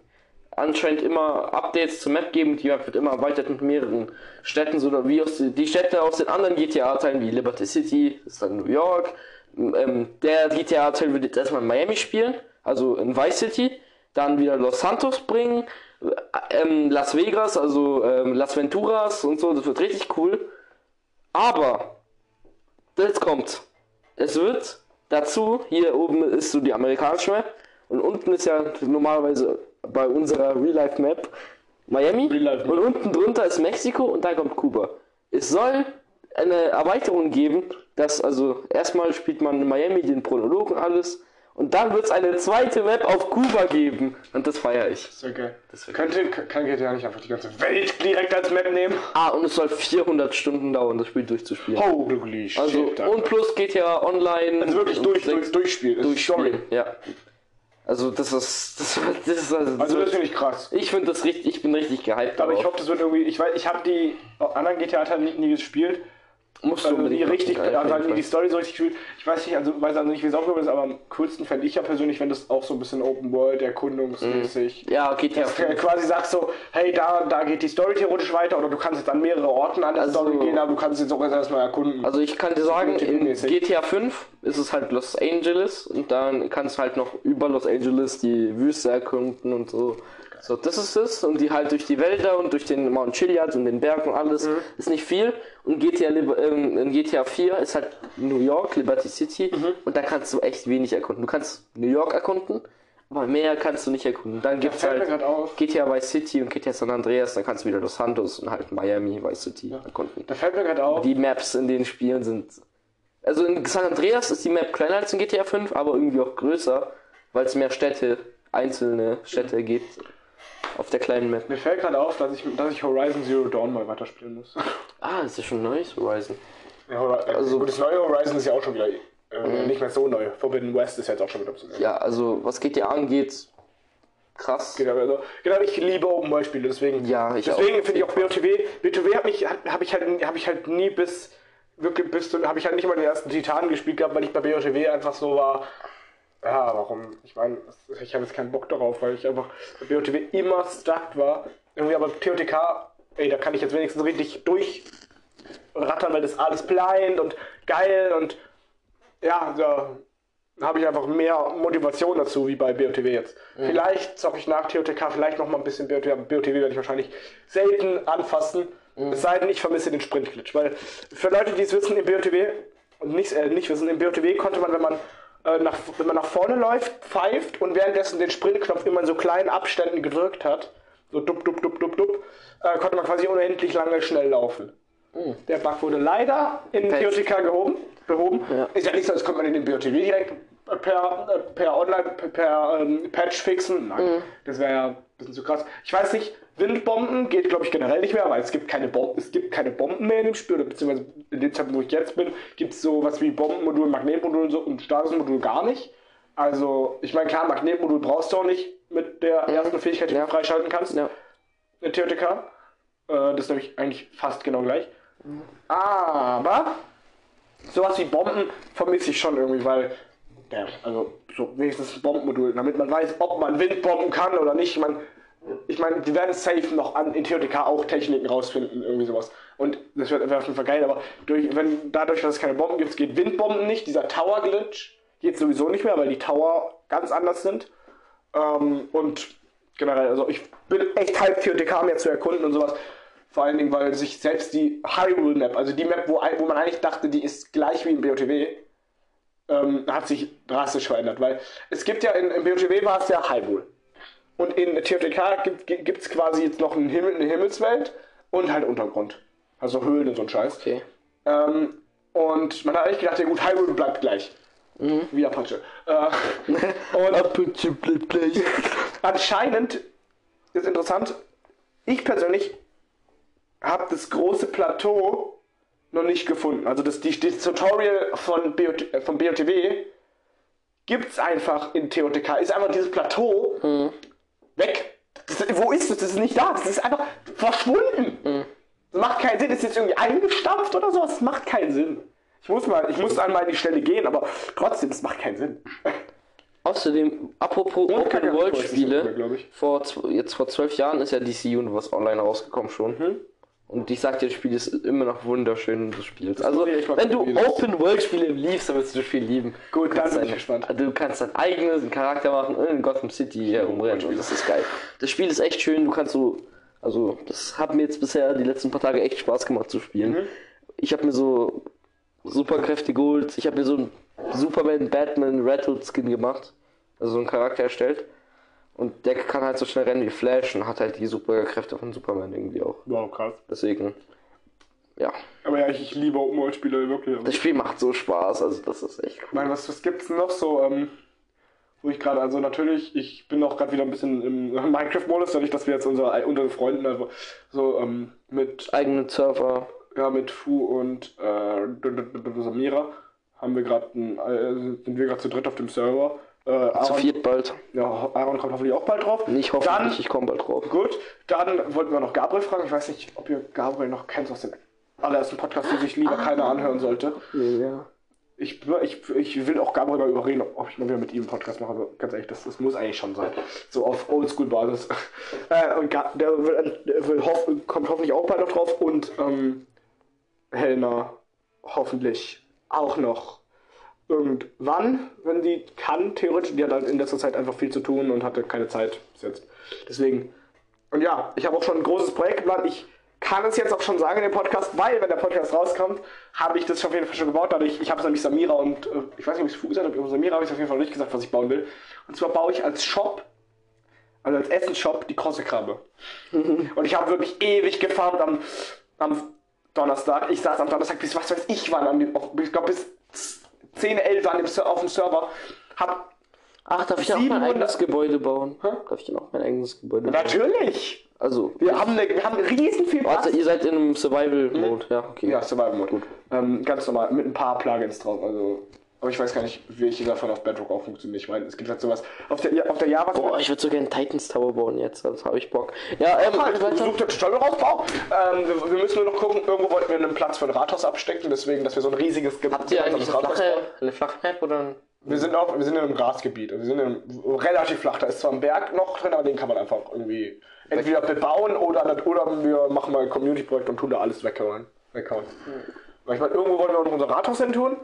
anscheinend immer Updates zur Map geben, die Map wird immer erweitert mit mehreren Städten, so wie aus die Städte aus den anderen GTA-Teilen wie Liberty City, das ist dann New York. Ähm, der GTA-Teil wird jetzt erstmal in Miami spielen, also in Vice City, dann wieder Los Santos bringen, äh, ähm, Las Vegas, also ähm, Las Venturas und so, das wird richtig cool. Aber jetzt kommt. Es wird dazu, hier oben ist so die amerikanische Map und unten ist ja normalerweise bei unserer Real-Life-Map Miami Real-Life-Map. und unten drunter ist Mexiko und da kommt Kuba. Es soll eine Erweiterung geben, dass also erstmal spielt man in Miami den Prolog und alles und dann wird es eine zweite Map auf Kuba geben und das feiere ich. Sehr geil. Das wird Könnte, kann GTA nicht einfach die ganze Welt direkt als Map nehmen? Ah, und es soll 400 Stunden dauern, das Spiel durchzuspielen. Holy shit. Also, Alter. und plus GTA Online. also wirklich durch, durch, durchspielen. Das ist durchspielen. Ja. Also das ist. Das, das ist also, Also das finde ich krass. ich finde das richtig, ich bin richtig gehypt. Aber ich darauf. hoffe, das wird irgendwie. Ich weiß, ich habe die anderen GTA Teile nie, nie gespielt. Musst du Also die unbedingt richtig, also nie die. Story so richtig gespielt. Ich weiß nicht, also weiß also nicht, wie es aufgehoben ist, aber am coolsten fände ich ja persönlich, wenn das auch so ein bisschen Open World, erkundungsmäßig. Ja, geht ja. Dass du quasi sagst so, hey, da, da geht die Story theoretisch weiter oder du kannst jetzt an mehrere Orten an der Also- Story gehen, aber du kannst jetzt auch erstmal erkunden. Also ich kann dir sagen, in. GTA 5 ist es halt Los Angeles und dann kannst du halt noch über Los Angeles die Wüste erkunden und so. So, das ist es. Und die halt durch die Wälder und durch den Mount Chiliad und den Berg und alles Mhm. ist nicht viel. Und GTA, ähm, in GTA 4 ist halt New York, Liberty City. Mhm. Und da kannst du echt wenig erkunden. Du kannst New York erkunden, aber mehr kannst du nicht erkunden. Dann fällt mir halt. GTA Vice City und GTA San Andreas. Dann kannst du wieder Los Santos und halt Miami, Vice City erkunden da fällt mir gerade auf, die Maps in den Spielen sind. Also in San Andreas ist die Map kleiner als in GTA 5, aber irgendwie auch größer, weil es mehr Städte, einzelne Städte gibt auf der kleinen Map. mir fällt gerade auf, dass ich, dass ich Horizon Zero Dawn mal weiterspielen muss. Ah, ist ja schon neues Horizon. Ja, Hor- Also- gut, das neue Horizon ist ja auch schon wieder äh, nicht mehr so neu. Forbidden West ist jetzt auch schon wieder ein bisschen Ja, also was GTA angeht, krass. Genau, also, genau, ich liebe Open World Spiele, deswegen. Ja, ich deswegen finde ich auch BOTW. BOTW habe ich, hab ich, halt, hab ich halt nie bis wirklich bis zu, habe ich halt nicht mal den ersten Titan gespielt gehabt, weil ich bei BOTW einfach so war. Ja, warum? Ich meine, ich habe jetzt keinen Bock darauf, weil ich einfach bei BOTW immer stuck war. Irgendwie aber TOTK, ey, da kann ich jetzt wenigstens richtig durchrattern, weil das alles blind und geil und ja, da habe ich einfach mehr Motivation dazu, wie bei BOTW jetzt. Vielleicht zocke ich nach TOTK vielleicht noch mal ein bisschen BOTW, aber BOTW werde ich wahrscheinlich selten anfassen. Es sei denn, ich vermisse den Sprintglitch. Weil für Leute, die es wissen, im BOTW und nicht, äh, nicht wissen, im BOTW konnte man, wenn man, äh, nach, wenn man nach vorne läuft, pfeift und währenddessen den Sprintknopf immer in so kleinen Abständen gedrückt hat, so dup, dup, dup, dup, dup, äh, konnte man quasi unendlich lange schnell laufen. Der Bug wurde leider in Patch. TOTK gehoben, behoben. Ja. Ist ja nicht so, als könnte man in den BOTW direkt per, äh, per Online, per, per ähm, Patch fixen. Nein, das wäre ja ein bisschen zu krass. Ich weiß nicht, Windbomben geht, glaube ich, generell nicht mehr, weil es gibt keine Bomben, es gibt keine Bomben mehr in dem Spiel, oder beziehungsweise in dem Zeitpunkt, wo ich jetzt bin, gibt es sowas wie Bombenmodul, Magnetmodul und so und Statusmodul gar nicht. Also, ich meine, klar, Magnetmodul brauchst du auch nicht mit der ersten Fähigkeit, die Ja. du freischalten kannst Ja. in TOTK. Äh, das ist nämlich eigentlich fast genau gleich. Aber sowas wie Bomben vermisse ich schon irgendwie, weil, also so wenigstens ein Bombenmodul, damit man weiß, ob man Windbomben kann oder nicht. Man, ich meine, die werden safe noch an, in TOTK auch Techniken rausfinden, irgendwie sowas. Und das einfach auf jeden Fall geil, aber durch, wenn, dadurch, dass es keine Bomben gibt, geht Windbomben nicht. Dieser Tower-Glitch geht sowieso nicht mehr, weil die Tower ganz anders sind. Ähm, und generell, also ich bin echt hyped, TOTK mehr zu erkunden und sowas. Vor allen Dingen, weil sich selbst die Hyrule Map, also die Map, wo, wo man eigentlich dachte, die ist gleich wie in BOTW, ähm, hat sich drastisch verändert. Weil es gibt ja, in, in BOTW war es ja Hyrule. Und in TOTK gibt es quasi jetzt noch einen Himmel, eine Himmelswelt und halt Untergrund. Also Höhlen und so ein Scheiß. Okay. Ähm, und man hat eigentlich gedacht, ja gut, Hyrule bleibt gleich. Wie Apache. Äh, und anscheinend ist interessant, ich persönlich habe das große Plateau noch nicht gefunden. Also das, die, das Tutorial von, BOT, äh, von BOTW gibt es einfach in TOTK. Ist einfach dieses Plateau weg. Das, wo ist es? Das ist nicht da. Das ist einfach verschwunden. Das macht keinen Sinn. Das ist jetzt irgendwie eingestampft oder so. Das macht keinen Sinn. Ich muss mal, ich muss einmal an die Stelle gehen, aber trotzdem, das macht keinen Sinn. Außerdem, apropos Und Open World Spiele, vor jetzt vor zwölf Jahren ist ja DC Universe Online rausgekommen schon. Mhm. Und ich sag dir, das Spiel ist immer noch wunderschön, du spielst. Also, wenn du probieren. Open World Spiele liebst, dann wirst du das Spiel lieben. Gut, Du dann kannst bin ich gespannt. Du kannst dein eigenes Charakter machen und in Gotham City herumrennen und das ist geil. Das Spiel ist echt schön, du kannst so, also das hat mir jetzt bisher die letzten paar Tage echt Spaß gemacht zu spielen. Mhm. Ich habe mir so Superkräfte geholt, ich habe mir so einen Superman, Batman, Red Hood Skin gemacht, also so einen Charakter erstellt. Und der kann halt so schnell rennen wie Flash und hat halt die Superkräfte von Superman irgendwie auch. Wow, krass. Deswegen, ja. Aber ja, ich, ich liebe Open World Spiele wirklich. Das Spiel macht so Spaß, also das ist echt Ich cool. meine, was, was gibt's noch so, ähm, wo ich gerade, also natürlich, ich bin auch gerade wieder ein bisschen im Minecraft-Modus, dadurch, dass wir jetzt unsere, unsere Freunden, also so ähm, mit, Eigene Server. ja, mit Fu und äh, Samira haben wir gerade, äh, sind wir gerade zu dritt auf dem Server, Äh, Zu Aaron, viert bald. ja, Aaron kommt hoffentlich auch bald drauf. Ich hoffe Dann- nicht, ich komme bald drauf. Gut, dann wollten wir noch Gabriel fragen. Ich weiß nicht, ob ihr Gabriel noch kennt aus dem allerersten Podcast, den sich lieber keiner anhören sollte. Ja. Ich, ich, ich will auch Gabriel mal überreden, ob ich mal wieder mit ihm einen Podcast mache. Aber ganz ehrlich, das, das muss eigentlich schon sein. So auf Oldschool-Basis. Äh, und der, will, der will hoff, kommt hoffentlich auch bald noch drauf. Und ähm, Helena hoffentlich auch noch irgendwann, wenn die kann, theoretisch. Die hat halt in letzter Zeit einfach viel zu tun und hatte keine Zeit bis jetzt. Deswegen. Und ja, ich habe auch schon ein großes Projekt geplant. Ich kann es jetzt auch schon sagen in dem Podcast, weil, wenn der Podcast rauskommt, habe ich das schon auf jeden Fall schon gebaut. Dadurch, ich habe es nämlich Samira und, äh, ich weiß nicht, ob ich es gesagt habe, aber Samira habe ich auf jeden Fall nicht gesagt, was ich bauen will. Und zwar baue ich als Shop, also als Essensshop, die krosse Krabbe. und ich habe wirklich ewig gefarmt am, am Donnerstag. Ich saß am Donnerstag bis, was weiß ich wann, auf, ich glaube bis 10, 11 an dem, Ser- auf dem Server. Hab, Ach, darf ich dann auch mein 700 eigenes Gebäude bauen? Hä? Darf ich dann auch mein eigenes Gebäude bauen? natürlich! Also, Wir haben, eine, wir haben riesen viel Platz. warte, ihr seid in einem Survival-Mode. Ja, okay. Ja, Survival Mode. Ähm, ganz normal, mit ein paar Plugins drauf. Also, aber ich weiß gar nicht, welche davon auf Bedrock auch funktionieren. Ich meine, es gibt halt sowas. Auf der, auf der Java. Boah, ich würde so gerne Titans Tower bauen jetzt. Das habe ich Bock. Ja, ähm, halt, weiter. Tutorial rausbau. Ähm, wir, wir müssen nur noch gucken, irgendwo wollten wir einen Platz für ein Rathaus abstecken, deswegen, dass wir so ein riesiges Ge- Habt ihr eigentlich eine Rathaus flache, bauen. eine flache Map oder ein... Wir sind, auf, wir sind in einem Grasgebiet. Wir sind in einem, relativ flach. Da ist zwar ein Berg noch drin, aber den kann man einfach irgendwie entweder bebauen oder, oder wir machen mal ein Community-Projekt und tun da alles weghauen. weghauen. Weil ich meine, irgendwo wollen wir auch noch unser Rathaus hin tun.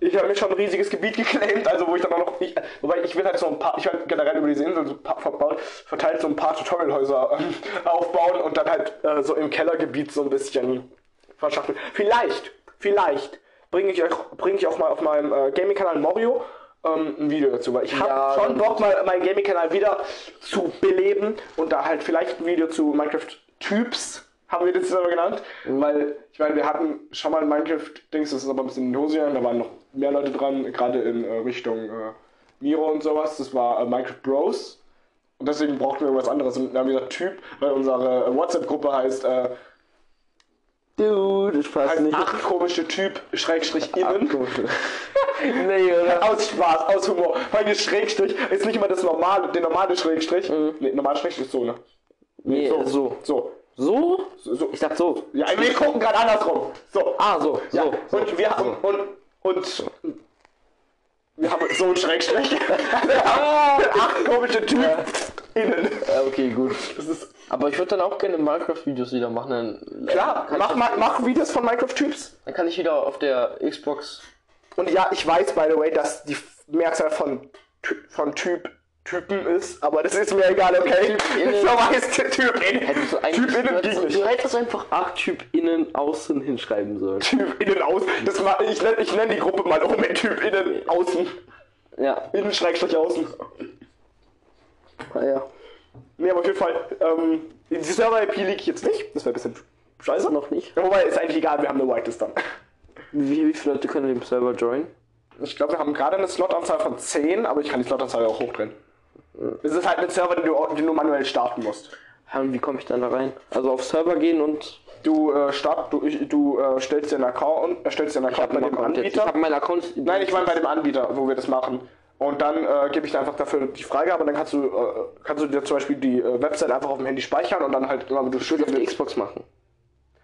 Ich habe mir schon ein riesiges Gebiet geclaimt, also wo ich dann auch noch. Ich, wobei ich will halt so ein paar. Ich will generell über diese Insel so paar, verbaut, verteilt so ein paar Tutorialhäuser ähm, aufbauen und dann halt äh, so im Kellergebiet so ein bisschen verschachteln. Vielleicht, vielleicht bringe ich euch bringe ich auch mal auf meinem äh, Gaming-Kanal Morio ähm, ein Video dazu, weil ich habe Ja, schon Bock mal meinen Gaming-Kanal wieder zu beleben und da halt vielleicht ein Video zu Minecraft-Typs haben wir das jetzt aber genannt, weil ich meine, wir hatten schon mal Minecraft-Dings, das ist aber ein bisschen in Hose gegangen, da waren noch mehr Leute dran, gerade in äh, Richtung äh, Miro und sowas, das war äh, Minecraft Bros. Und deswegen brauchten wir irgendwas anderes. Und dann haben wir gesagt, Typ, weil unsere äh, WhatsApp-Gruppe heißt, äh, Dude, das passt heißt nicht. acht komische Typ, Schrägstrich innen. nee, oder? Aus Spaß, aus Humor. Weil das Schrägstrich ist nicht immer das normale, der normale Schrägstrich. Nee, normale Schrägstrich ist so, ne? Nee, so. so. So. So? so. so. Ich dachte so. Ja, wir gucken gerade andersrum. So. Ah, so. Ja, So. und wir haben und, und wir haben so ein Schrägstrich. Acht komische Typen innen. Ja, okay, gut. Das ist Aber ich würde dann auch gerne Minecraft-Videos wieder machen. Dann, klar. kann Mach, mach, mach Videos von Minecraft-Typs. Dann kann ich wieder auf der Xbox. Und ja, ich weiß, by the way, dass die Mehrzahl von, von Typ Typen ist, aber das ist mir egal, okay? Der Typ. Hättest du eigentlich Typ innen ging nicht. du hättest einfach acht Typ innen außen hinschreiben sollen. Typ innen aus. Das ma- ich nenne ich nenn die Gruppe mal um mit Typ innen außen. Ja. Innen Schrägstrich außen. Ah, ja. Nee, aber auf jeden Fall, ähm, die Server-IP liegt jetzt nicht. Das wäre ein bisschen scheiße. Noch nicht. Ja, Wobei, ist eigentlich egal, wir haben eine Whitelist dann. Wie, wie viele Leute können den Server joinen? Ich glaube, wir haben gerade eine Slotanzahl von 10, aber ich kann die Slotanzahl auch hochdrehen. Es ist halt ein Server, den du, den du manuell starten musst. Und wie komme ich dann da rein? Also auf Server gehen und. Du, äh, start, du, du äh, stellst dir einen Account, erstellst dir einen Account bei dem Account jetzt. Ich Anbieter. habe meinen Account. Nein, ich meine bei dem Anbieter, wo wir das machen. Und dann äh, gebe ich dir einfach dafür die Freigabe und dann kannst du, äh, kannst du dir zum Beispiel die äh, Website einfach auf dem Handy speichern und dann halt immer, du Ich auf die Xbox machen.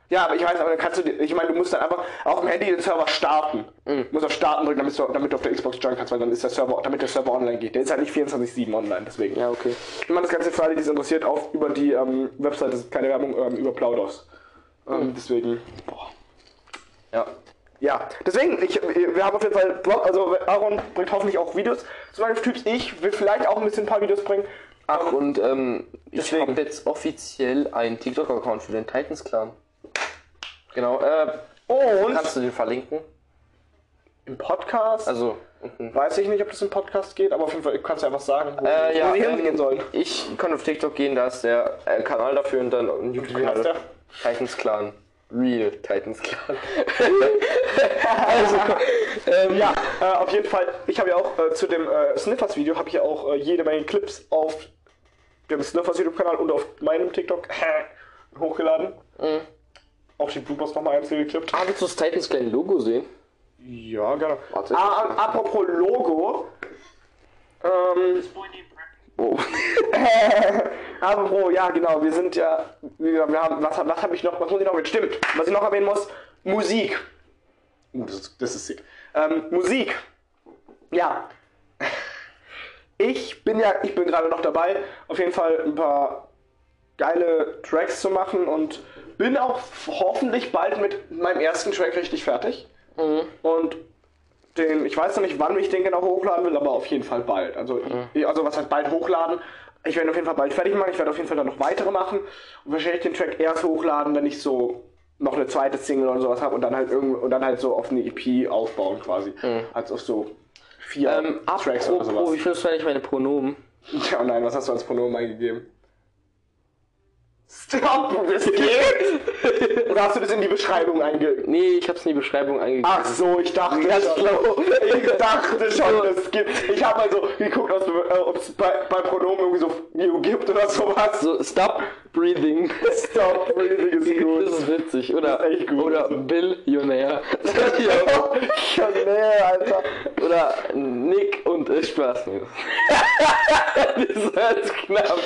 Ja, aber ich weiß, aber dann kannst du, dir- ich meine, du musst dann einfach auf dem Handy den Server starten. Du musst auf Starten drücken, damit du, damit du auf der Xbox joinen kannst, weil dann ist der Server, damit der Server online geht. Der ist halt nicht 24-7 online, deswegen. Ja, okay. Ich meine, das Ganze für alle, die es interessiert, auf über die ähm, Website, das ist keine Werbung, ähm, über Plaudos. Ähm, deswegen. Ja. Ja, deswegen, ich, wir haben auf jeden Fall Bock, also Aaron bringt hoffentlich auch Videos zu meinen Typs. Ich will vielleicht auch ein bisschen ein paar Videos bringen. Ach, und ähm, ich habe jetzt offiziell einen TikTok-Account für den Titans Clan. Genau, äh, Und kannst du den verlinken? im Podcast, Also, weiß ich nicht, ob das im Podcast geht, aber auf jeden Fall kannst du einfach sagen, wo, Äh, ja, wo die ähm, hingehen sollen. Ich kann auf TikTok gehen, da ist der äh, Kanal dafür und dann ein YouTube-Kanal. Titans Clan. Real Titans Clan. also, ähm, Ja, äh, auf jeden Fall. Ich habe ja auch äh, zu dem äh, Sniffers-Video habe ich ja auch äh, jede Menge Clips auf dem Sniffers YouTube-Kanal und auf meinem TikTok hochgeladen. Auch die Bloopers nochmal einzeln geklippt. Ah, willst du das Titans Clan Logo sehen? Ja, gerne. Warte. Ah, apropos Logo. Ähm, Oh. Bro, ja genau, wir sind ja, wir, wir haben, was, was habe ich noch, was muss ich noch mit, stimmt, was ich noch erwähnen muss, Musik. Uh, das, ist- das ist sick. Ähm, Musik. Ja. Ich bin ja, ich bin gerade noch dabei, auf jeden Fall ein paar geile Tracks zu machen und bin auch hoffentlich bald mit meinem ersten Track richtig fertig. Und den, ich weiß noch nicht, wann ich den genau hochladen will, aber auf jeden Fall bald. Also, ich, also was heißt bald hochladen? Ich werde auf jeden Fall bald fertig machen. Ich werde auf jeden Fall dann noch weitere machen und wahrscheinlich den Track erst hochladen, wenn ich so noch eine zweite Single oder sowas habe und dann halt irgend und dann halt so auf eine EP aufbauen quasi, als auf so vier Ähm, Tracks oder sowas. wie findest du eigentlich meine Pronomen? Ja, nein, was hast du als Pronomen eingegeben? Stop, das geht? Oder hast du das in die Beschreibung eingegeben? Nee, ich hab's in die Beschreibung eingegeben. Ach so, ich dachte Ganz schon. schlau. Ich dachte schon, das gibt. Ich habe mal so geguckt, ob es bei, bei Pronomen irgendwie so View gibt oder sowas. So, stop breathing. Stop breathing ist Das gut. ist witzig. Oder, Das ist echt gut. oder Billionär. Näher, Alter. Oder Nick und äh, Spaß. Das war jetzt knapp.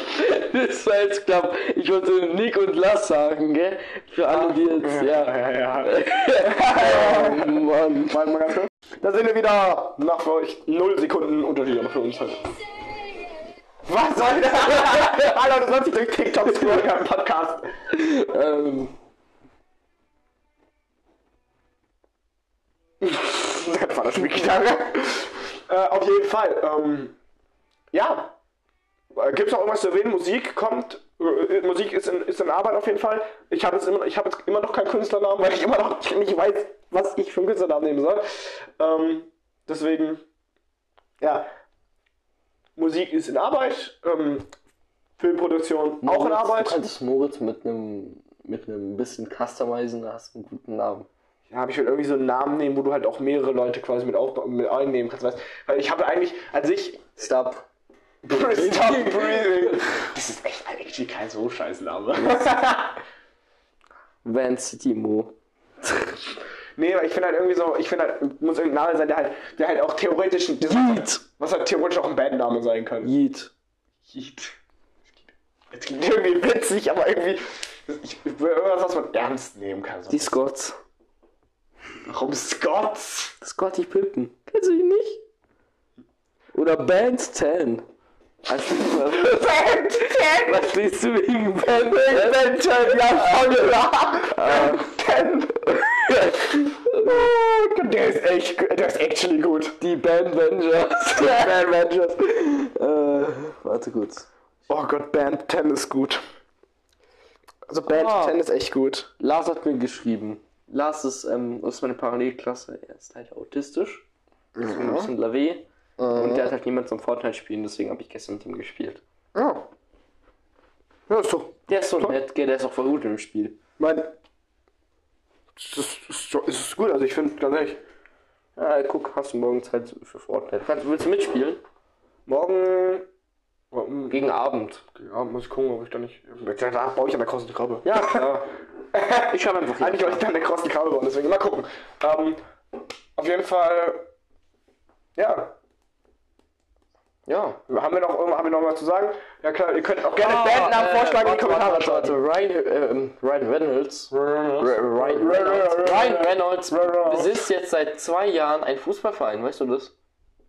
Das war jetzt knapp. Ich wollte Nick und Lass sagen, gell? Für alle, die jetzt, ja. Ja, ja. Oh Mann. Warte mal ganz kurz. Da sind wir wieder nach für euch 0 Sekunden Unterschied, aber für uns halt. Was soll das? Alter, du sollst dich durch TikTok scrollen im Podcast. Ähm, Das war das Spielgitarre. äh, auf jeden Fall. Ähm, ja. Gibt es noch irgendwas zu erwähnen? Musik kommt. Äh, Musik ist in, ist in Arbeit auf jeden Fall. Ich habe jetzt, immer- ich hab jetzt immer noch keinen Künstlernamen, weil ich immer noch nicht weiß, was ich für einen Künstlernamen nehmen soll. Ähm, deswegen, ja. Musik ist in Arbeit. Ähm, Filmproduktion auch in Moritz, Arbeit. Du könntest Moritz mit einem mit einem bisschen customizen, hast einen guten Namen. Ja, ich will irgendwie so einen Namen nehmen, wo du halt auch mehrere Leute quasi mit, auf, mit einnehmen kannst. Weißt? Weil ich habe eigentlich, als ich Stop. Stop breathing. Das ist echt actually kein so scheiß Name. Van City Mo. Nee, aber ich finde halt irgendwie so, ich finde halt, muss irgendein Name sein, der halt, der halt auch theoretisch, das, Yeet. was halt theoretisch auch ein Bandname sein kann. Yeet. Yeet. Das klingt irgendwie witzig, aber irgendwie, ich, irgendwas, was man ernst nehmen kann. So. Die Scots. Warum Scots? Scotty Pippen. Kennst du ihn nicht? Oder Band 10. Also, was, Band 10! was liest du wegen Band 10? Band 10, ja, schon Band 10. Oh, der ist echt, der ist actually gut. Die Band Vengers. Band Rangers. äh, warte kurz. Oh Gott, Band 10 ist gut. Also Band Ah. 10 ist echt gut. Lars hat mir geschrieben. Lars ist, ähm, ist meine Parallelklasse. Er ist halt autistisch. Ist ein bisschen lavé. Und der hat halt niemand zum Fortnite spielen, deswegen habe ich gestern mit ihm gespielt. Ja. Ja, ist doch. Der ist so nett, der ist auch voll gut im Spiel. Mein. Das ist, gut, also ich finde, ganz ehrlich, Ja, guck, hast du morgen Zeit für Fortnite. Kannst, willst du mitspielen? morgen. Gegen Abend. Ja, muss ich gucken, ob ich da nicht. Da baue ich an der krossen Krabbe. Ja, klar. Ich habe einfach Eigentlich wollte ich an der krossen Krabbe bauen, deswegen mal gucken. Ähm, auf jeden Fall. Ja. Ja. Haben wir noch haben wir noch was zu sagen? Ja klar, ihr könnt auch gerne Bandnamen äh, vorschlagen in die Kommentare warte. Ryan, ähm, Ryan Reynolds. Ryan Ryan Reynolds. Ryan Reynolds Reynolds. besitzt jetzt seit zwei Jahren einen Fußballverein, weißt du das?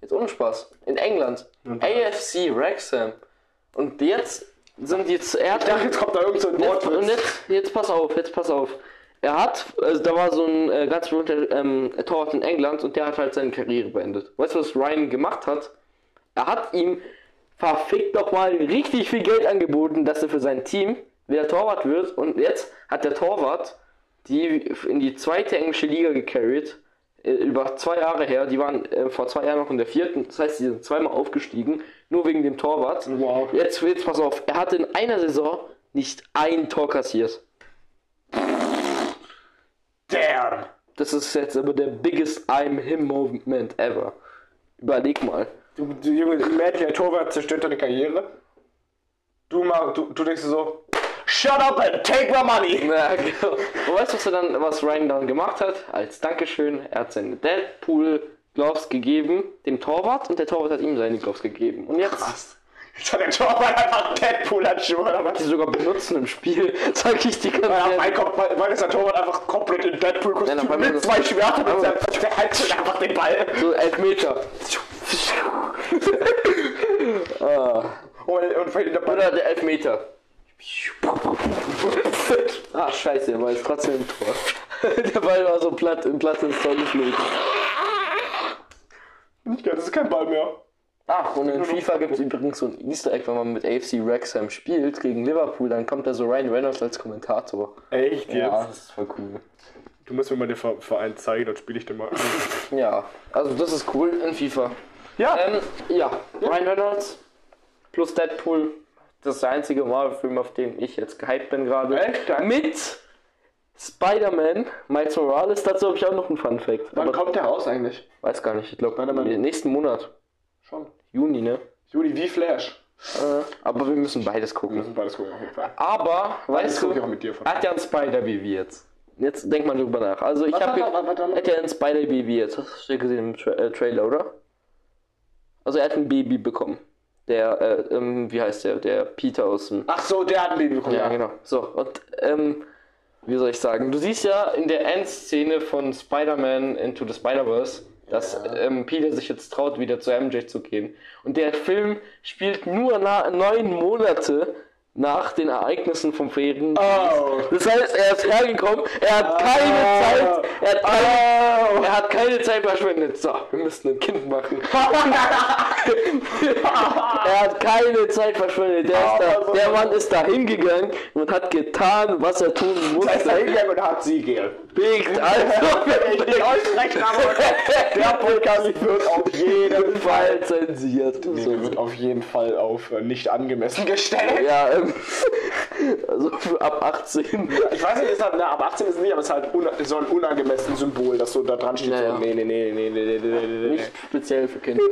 Jetzt ohne Spaß. In England. AFC Wrexham. Und jetzt sind jetzt er Ich dachte, jetzt kommt da irgend so ein Jetzt, und jetzt, jetzt pass auf, jetzt pass auf. Er hat, also da war so ein äh, ganz berühmter ähm, Torwart in England und der hat halt seine Karriere beendet. Weißt du, was Ryan gemacht hat? Er hat ihm verfickt nochmal richtig viel Geld angeboten, dass er für sein Team wieder Torwart wird und jetzt hat der Torwart die in die zweite englische Liga gecarried. äh, Über zwei Jahre her, die waren äh, vor zwei Jahren noch in der vierten, das heißt, die sind zweimal aufgestiegen, nur wegen dem Torwart. Wow. Jetzt, jetzt pass auf, er hatte in einer Saison nicht ein Tor kassiert. Damn. Das ist jetzt aber der biggest I'm him Moment ever. Überleg mal. Du, du Junge, der Torwart zerstört deine Karriere. Du, mal, du, du denkst dir so, shut up and take my money. Ja, genau. Und weißt du, was er dann, was Ryan dann gemacht hat? Als Dankeschön, er hat seine Deadpool Gloves gegeben, dem Torwart, und der Torwart hat ihm seine Gloves gegeben. Und jetzt Was? Jetzt hat der Torwart einfach Deadpool-Handschuhe oder was? die sogar benutzen im Spiel, sag ich die ganze Ja, Zeit. mein Gott, weil, ist der Torwart einfach komplett in Deadpool-Kostüm wenn mit zwei Schwertern und der, hält einfach den Ball. So elf Meter. ah. Und, und fällt in der Ball. Oder der Elfmeter. Ah, scheiße, war jetzt trotzdem im Tor. Der Ball war so platt, im platt ins Tor geflogen. Nicht geil, das ist kein Ball mehr. Ach, und in FIFA gibt es übrigens so ein Easter Egg, wenn man mit AFC Wrexham spielt gegen Liverpool, dann kommt da so Ryan Reynolds als Kommentator. Echt jetzt? Ja, das ist voll cool. Du musst mir mal den Ver- Verein zeigen, dann spiele ich den mal. Ja, also das ist cool in FIFA. Ja, Ähm, ja, Ryan Reynolds plus Deadpool. Das ist der einzige Marvel-Film, auf den ich jetzt gehypt bin gerade. Echt? Ja. Mit Spider-Man, Miles Morales. Dazu habe ich auch noch einen Fun-Fact. wann Aber kommt der raus eigentlich? weiß gar nicht. Ich glaube, nächsten Monat. Schon. Juni, ne? Juli wie Flash. Äh, aber wir müssen beides Wir gucken. müssen beides gucken auf jeden Fall. Aber, Beides weißt gucke ich du, auch mit dir von. hat ja ein Spider-Baby jetzt. Jetzt denk mal drüber nach. Also ich habe hat ja ein Spider-Baby jetzt. Hast du ja gesehen im Tra äh, Trailer, oder? Also er hat ein Baby bekommen. Der, äh, ähm, wie heißt der? Der Peter aus dem... Ach so, der hat ein Baby bekommen. Ja, genau. So, und, ähm, wie soll ich sagen? Du siehst ja in der Endszene von Spider-Man Into the Spider-Verse, dass ähm, Peter sich jetzt traut, wieder zu MJ zu gehen. Und der Film spielt nur na neun Monate nach den Ereignissen vom Ferien. Oh. Das heißt, er ist hergekommen, er hat keine Ah. Zeit, er hat keine, er hat keine Zeit verschwendet. So, wir müssen ein Kind machen. er hat keine Zeit verschwendet. Der, ist da, der Mann ist da hingegangen und hat getan, was er tun Da ist er musste. hingegangen und hat sie gel. Biegt also Ich bin euch recht, aber der Podcast wird auf jeden Fall. Zensiert. Nee, So. wird auf jeden Fall auf äh, nicht angemessen gestellt. Ja, ähm, also für ab 18. Ich weiß nicht, ist halt, na, ab 18 ist es nicht, aber es ist halt un so ein unangemessenes Symbol, dass so da dran steht. Ja, so, ja. nee, nee, nee, nee, nee, nee, nee, nee. Nicht speziell für Kinder.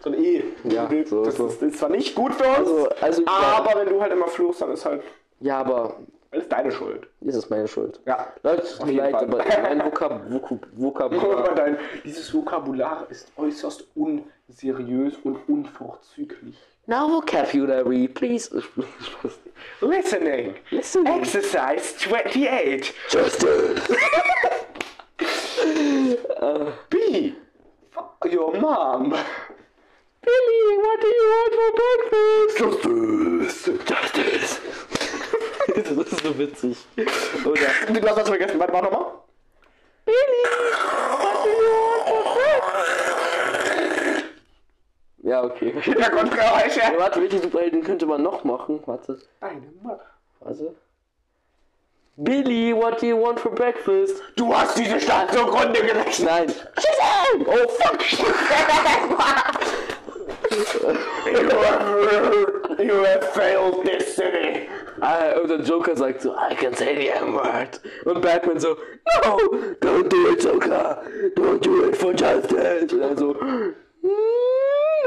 So ein E. Ja, so, das so. Ist, ist zwar nicht gut für uns, Also, also aber wenn du halt immer fluchst, dann ist halt ja, aber ist deine Schuld. ist es meine Schuld. Ja. Leute, es tut mir leid, aber mein Vokab Vokab Vokabular. Dein, dieses Vokabular ist äußerst unseriös und unvorzüglich. Now vocabulary, please. Listening. Listen. Exercise 28. Justice. B. Fuck your mom. Billy, what do you want for breakfast? Justice. Justice. Das ist so witzig. Oder Du hast das vergessen. Warte, mach nochmal. Billy? Ja, okay. Hintergrundgeräusche. Ja, warte, welche Superhelden könnte man noch machen? Warte. Deine Mutter. Warte. Billy, what do you want for breakfast? Du hast diese Stadt zugrunde gerechnet. Nein. Shazam! Oh fuck! You have, you have failed this city. Ah, und der Joker sagt so, I can say the M-word. Und Batman so, no, don't do it, Joker. Don't do it for justice. Und er so, "Mm."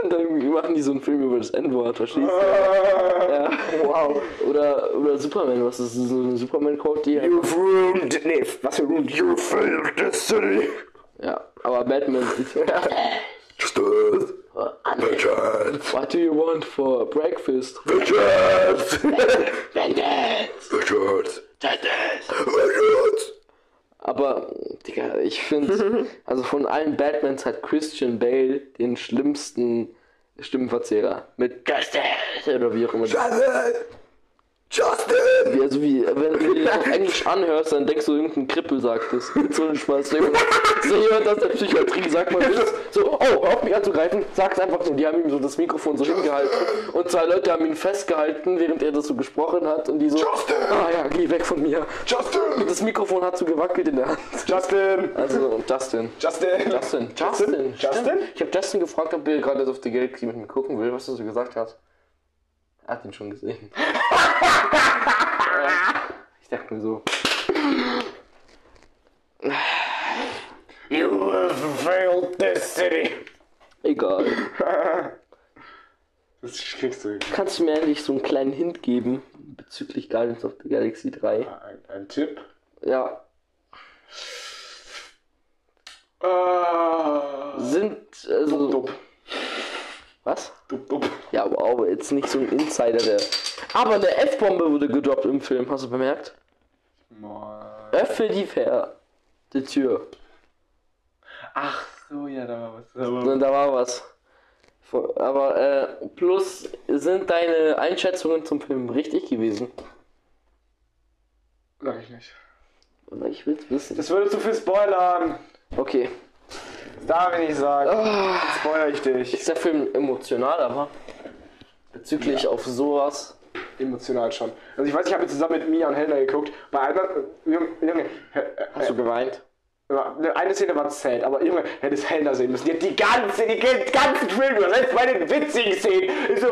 und dann machen die so einen Film über das N-Wort, verstehst du? Ja. Wow. Oder, oder Superman, was ist so eine Superman-Quote, die You've ruined. Nee, was für ruined? You failed city. Ja, aber Batman Justice. Vengeance. What do you want for breakfast? Vengeance. Vengeance! Vengeance. Vengeance. Aber, Digga, ich finde, also von allen Batmans hat Christian Bale den schlimmsten Stimmenverzehrer. Mit Justice! Oder wie auch immer. Justice. Justin. Wie, also wie, wenn du das auf Englisch anhörst, dann denkst du, irgendein Krippel sagt das. So ein Spaß. So jemand, so aus der Psychiatrie sagt man das. So, oh, auf mich anzugreifen, sag's einfach so. Die haben ihm so das Mikrofon so hingehalten. Und zwei Leute haben ihn festgehalten, während er das so gesprochen hat. Und die so, Justin. ah ja, geh weg von mir. Justin. Das Mikrofon hat so gewackelt in der Hand. Justin. Also, Justin. Justin. Justin. Justin. Justin? Stimmt. Ich habe Justin gefragt, ob er gerade auf die Galaxy mit mir gucken will, was er so gesagt hat. Er hat ihn schon gesehen. ich dachte mir so. You have failed this city. Egal. Das kriegst du. Kannst du mir endlich so einen kleinen Hint geben bezüglich Guardians of the Galaxy 3? Ein, ein Tipp. Ja. Äh, sind. Also, Dup, Was? dup, dup. Ja, wow, jetzt nicht so ein Insider, der. Aber eine F-Bombe wurde gedroppt im Film, hast du bemerkt? Öffne die Ver. Die Tür. Ach so, ja, da war was. Da war Und da war was. Aber, äh, plus, sind deine Einschätzungen zum Film richtig gewesen? Sag ich nicht. Oder ich will's wissen. Das würde zu viel spoilern. Okay. Das darf ich nicht sagen. Jetzt spoiler ich dich. Ist der Film emotional, aber bezüglich auf sowas. Emotional schon. Also ich weiß, ich habe zusammen mit Mia und Helena geguckt. Bei einer, Junge, Junge, äh, Hast du geweint? äh, eine Szene war sad, aber Junge, hättest Helena sehen müssen. Die hat die ganze, die ganzen Film, selbst bei den witzigen Szenen, ist so.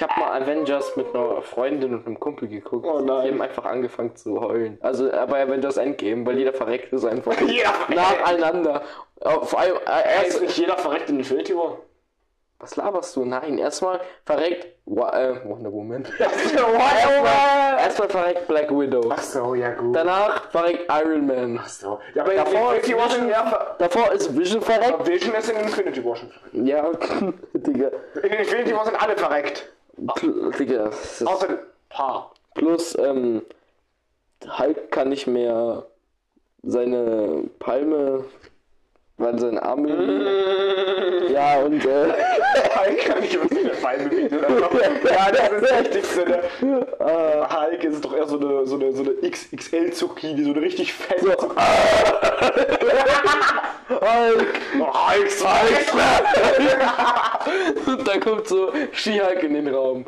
Ich habe mal Avengers mit einer Freundin und einem Kumpel geguckt. Oh nein. Die haben einfach angefangen zu heulen. Also äh, bei Avengers Endgame, weil jeder verreckt ist einfach. Jeder nacheinander. Äh, Vor allem, äh, Ist erst, nicht jeder verreckt in Infinity War? was laberst du? Nein, erstmal verreckt Wa- äh, Wonder Woman. What? erstmal verreckt Black Widow. Ach so, ja gut. Danach verreckt Iron Man. Ach so. Ja, aber Davor Infinity ist War sind Vision- ja Davor ist Vision verreckt. aber Vision ist in Infinity War schon verreckt. Ja, Digga. In Infinity War sind alle verreckt. Pl- Digga. ein paar. Plus, ähm, Hulk kann nicht mehr seine Palme, weil sein Arm Ja, und äh, Hulk kann nicht wirklich eine Beine bewegen. Ja, das ist das Wichtigste. Ne? Hulk ist doch eher so eine, so eine, so eine XXL-Zucchini, so eine richtig fette So. Zucchini. Hulk! Hulk, Hulk! Und da kommt so She-Hulk in den Raum.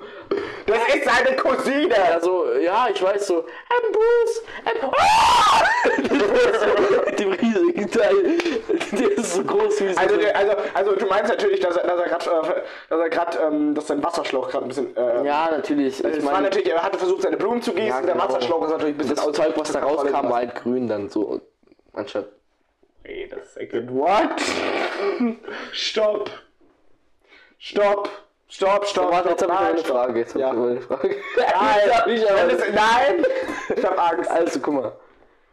Das ist seine Cousine! Also, ja, ich weiß so, I'm Bruce, I'm... Ah! Mit dem riesigen Teil. Der ist so groß wie so Also, der, also, also du meinst natürlich, dass er, dass er gerade, äh, dass er gerade, ähm, dass sein Wasserschlauch gerade ein bisschen, äh, Ja, natürlich. Ich meine, natürlich, er hatte versucht, seine Blumen zu gießen, Ja, der genau. Wasserschlauch ist natürlich ein bisschen das Zeug, was da rauskam, war halt grün dann so. Anstatt. Wait a second, what? Stopp! Stopp! Stopp, stopp, Warte, jetzt habe ich eine. Frage. Jetzt hab Ja. ich noch eine Frage. Nein, hab ich nein! Ich hab Angst. Also, guck mal.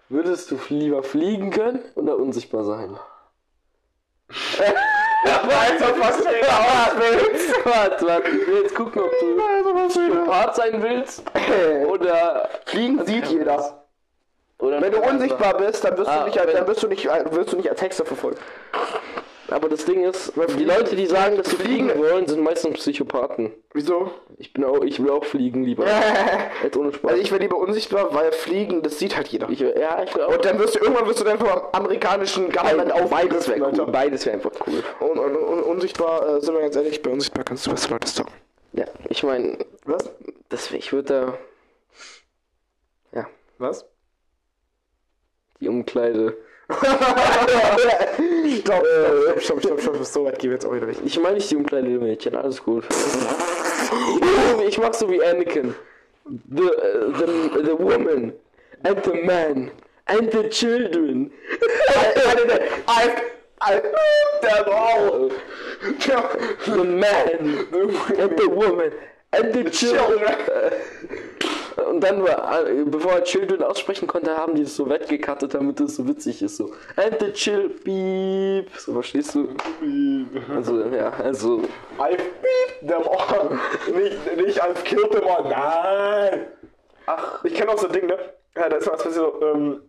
Würdest du lieber fliegen können oder unsichtbar sein? weiß doch, was du willst. Warte, warte. Ich will jetzt gucken, ob du Psychopath sein willst oder. Fliegen sieht jeder. oder Wenn du unsichtbar bist, dann wirst Ah, du nicht, als- dann wirst du nicht, wirst du nicht als Hexer verfolgt. Aber das Ding ist, die Leute, die sagen, dass sie fliegen wollen, sind meistens Psychopathen. Wieso? Ich bin auch, ich will auch fliegen lieber. Jetzt ohne Spaß. Also ich wäre lieber unsichtbar, weil Fliegen, das sieht halt jeder. Ich, ja, ich will auch. Und dann wirst du irgendwann wirst du dann vom amerikanischen Government beides aufgegriffen, wäre cool. Beides wäre einfach cool. Und, und, und unsichtbar, äh, sind wir ganz ehrlich, bei unsichtbar kannst du beste Leute stalken. Ja, ich meine, Was? das, ich würde da. Ja, Was? die Umkleide. Stopp, stopp, stopp, stopp, stopp, so weit gehen wir jetzt auch wieder nicht. Ich meine nicht die Umkleidemädchen, alles gut. ich mach so wie Anakin. The, uh, the, the woman and the man and the children. I've, I've, them all. The man and the woman and the children. Und dann, war, äh, bevor er Children aussprechen konnte, haben die es so weggekattet, damit es so witzig ist. So, and the chill, beep. So, verstehst du? Also, ja, also. I've beat them all. nicht, nicht I've killed them all. Nein. Ach, ich kenne auch so ein Ding, ne? Ja, da ist was passiert, so, ähm,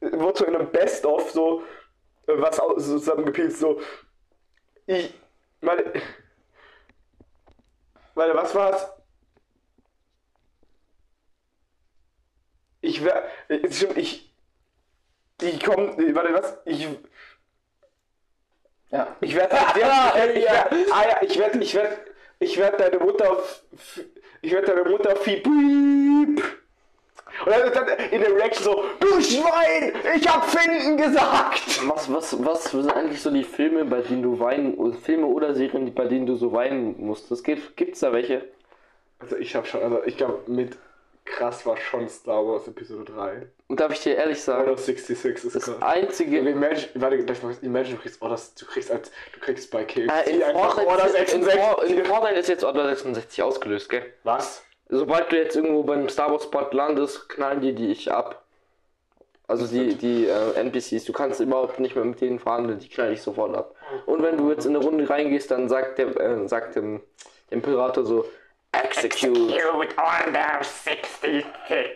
wurde so in einem Best-of so, äh, was so zusammengepilzt, so, ich, meine, meine, was war's? Ich wär, äh, stimmt, ich, ich komm, äh, warte, was? Ich, Ja. ich werde ja, ich werd, ah ja, ich werde ich werd, ich werd deine Mutter ich werde deine Mutter fiep und dann, dann in der Reaction so du Schwein ich hab finden gesagt Was, was, was sind eigentlich so die Filme, bei denen du weinen, Filme oder Serien, bei denen du so weinen musstest? Gibt, gibt's da welche? also ich habe schon also ich glaube mit krass war schon Star Wars Episode 3 Und darf ich dir ehrlich sagen, Order 66 ist das krass einzige, Imagine, warte, darf ich mal- imagine, du kriegst Order, du kriegst als, du kriegst bei KFC äh, in, einfach Fortnite, Order ist- in, 66. For- in Fortnite ist jetzt Order 66 ausgelöst, gell? Was? Sobald du jetzt irgendwo beim Star Wars Spot landest, knallen die dich ab. Also die, die äh, NPCs, du kannst überhaupt nicht mehr mit denen verhandeln, die knall ich sofort ab. Und wenn du jetzt in eine Runde reingehst, dann sagt der, äh, sagt dem, der Imperator so, Execute. Order 66.